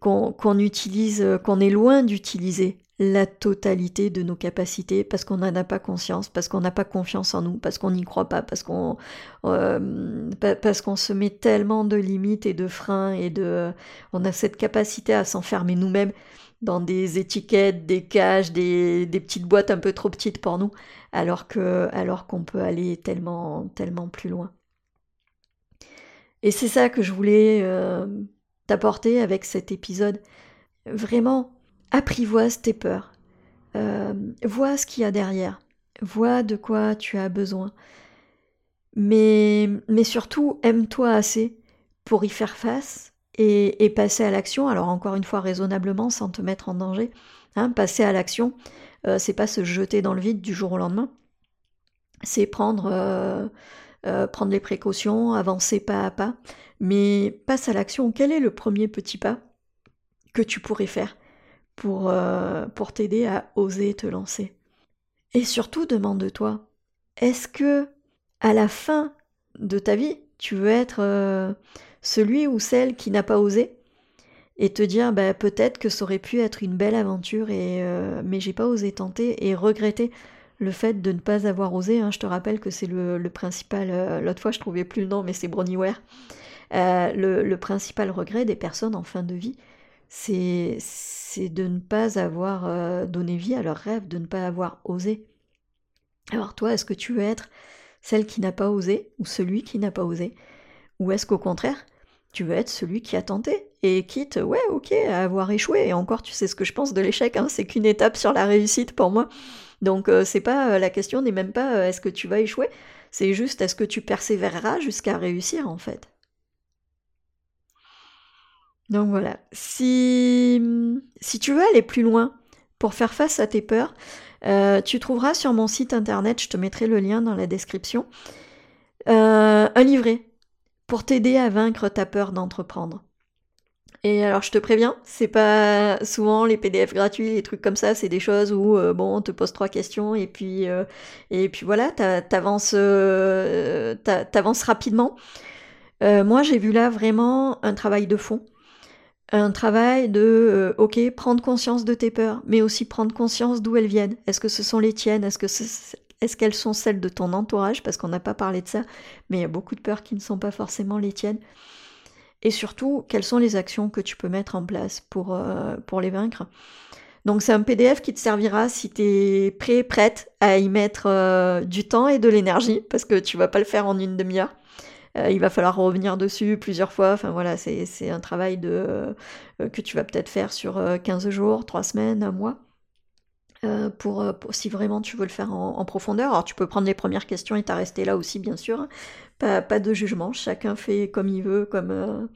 qu'on utilise, qu'on est loin d'utiliser la totalité de nos capacités parce qu'on n'en a pas conscience, parce qu'on n'a pas confiance en nous, parce qu'on n'y croit pas, parce qu'on euh, parce qu'on se met tellement de limites et de freins et de on a cette capacité à s'enfermer nous-mêmes dans des étiquettes, des cages, des, petites boîtes un peu trop petites pour nous, alors que alors qu'on peut aller tellement tellement plus loin. Et c'est ça que je voulais euh, t'apporter avec cet épisode. Vraiment, apprivoise tes peurs. Euh, vois ce qu'il y a derrière. Vois de quoi tu as besoin. Mais, mais surtout, aime-toi assez pour y faire face et, passer à l'action. Alors encore une fois, raisonnablement, sans te mettre en danger. Hein, passer à l'action, euh, c'est pas se jeter dans le vide du jour au lendemain. C'est prendre, euh, prendre les précautions, avancer pas à pas. Mais passe à l'action. Quel est le premier petit pas que tu pourrais faire pour, euh, pour t'aider à oser te lancer? Et surtout, demande-toi, est-ce que à la fin de ta vie, tu veux être euh, celui ou celle qui n'a pas osé et te dire bah, peut-être que ça aurait pu être une belle aventure et euh, mais j'ai pas osé tenter et regretter le fait de ne pas avoir osé. Hein. Je te rappelle que c'est le, principal. L'autre fois, je trouvais plus le nom, mais c'est Brownieware. le, le principal regret des personnes en fin de vie, c'est de ne pas avoir euh, donné vie à leur rêve, de ne pas avoir osé. Alors toi, est-ce que tu veux être celle qui n'a pas osé ou celui qui n'a pas osé? Ou est-ce qu'au contraire, tu veux être celui qui a tenté et quitte, ouais, ok, à avoir échoué. Et encore, tu sais ce que je pense de l'échec, hein, c'est qu'une étape sur la réussite pour moi. Donc euh, c'est pas euh, la question n'est même pas est-ce que tu vas échouer, c'est juste est-ce que tu persévéreras jusqu'à réussir en fait. Donc voilà, si, si tu veux aller plus loin pour faire face à tes peurs, euh, tu trouveras sur mon site internet, je te mettrai le lien dans la description, euh, un livret pour t'aider à vaincre ta peur d'entreprendre. Et alors je te préviens, c'est pas souvent les PDF gratuits, les trucs comme ça, c'est des choses où euh, bon, on te pose trois questions et puis euh, et puis voilà, t'avances euh, rapidement. moi, j'ai vu là vraiment un travail de fond, un travail de ok, prendre conscience de tes peurs, mais aussi prendre conscience d'où elles viennent. Est-ce que ce sont les tiennes? Est-ce que est-ce qu'elles sont celles de ton entourage? Parce qu'on n'a pas parlé de ça, mais il y a beaucoup de peurs qui ne sont pas forcément les tiennes et surtout quelles sont les actions que tu peux mettre en place pour, euh, les vaincre? Donc c'est un PDF qui te servira si tu es prêt, prête à y mettre euh, du temps et de l'énergie, parce que tu vas pas le faire en une demi-heure. Euh, il va falloir revenir dessus plusieurs fois. Voilà, c'est un travail que tu vas peut-être faire sur 15 jours, 3 semaines, un mois. Pour, si vraiment tu veux le faire en, profondeur. Alors tu peux prendre les premières questions et t'arrêter là aussi bien sûr, pas, de jugement, chacun fait comme il veut, comme, euh,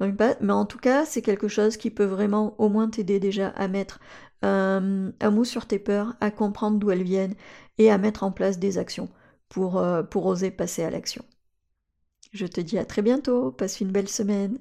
mais en tout cas, c'est quelque chose qui peut vraiment au moins t'aider déjà à mettre un, mot sur tes peurs, à comprendre d'où elles viennent et à mettre en place des actions pour, euh, pour oser passer à l'action. Je te dis à très bientôt, passe une belle semaine.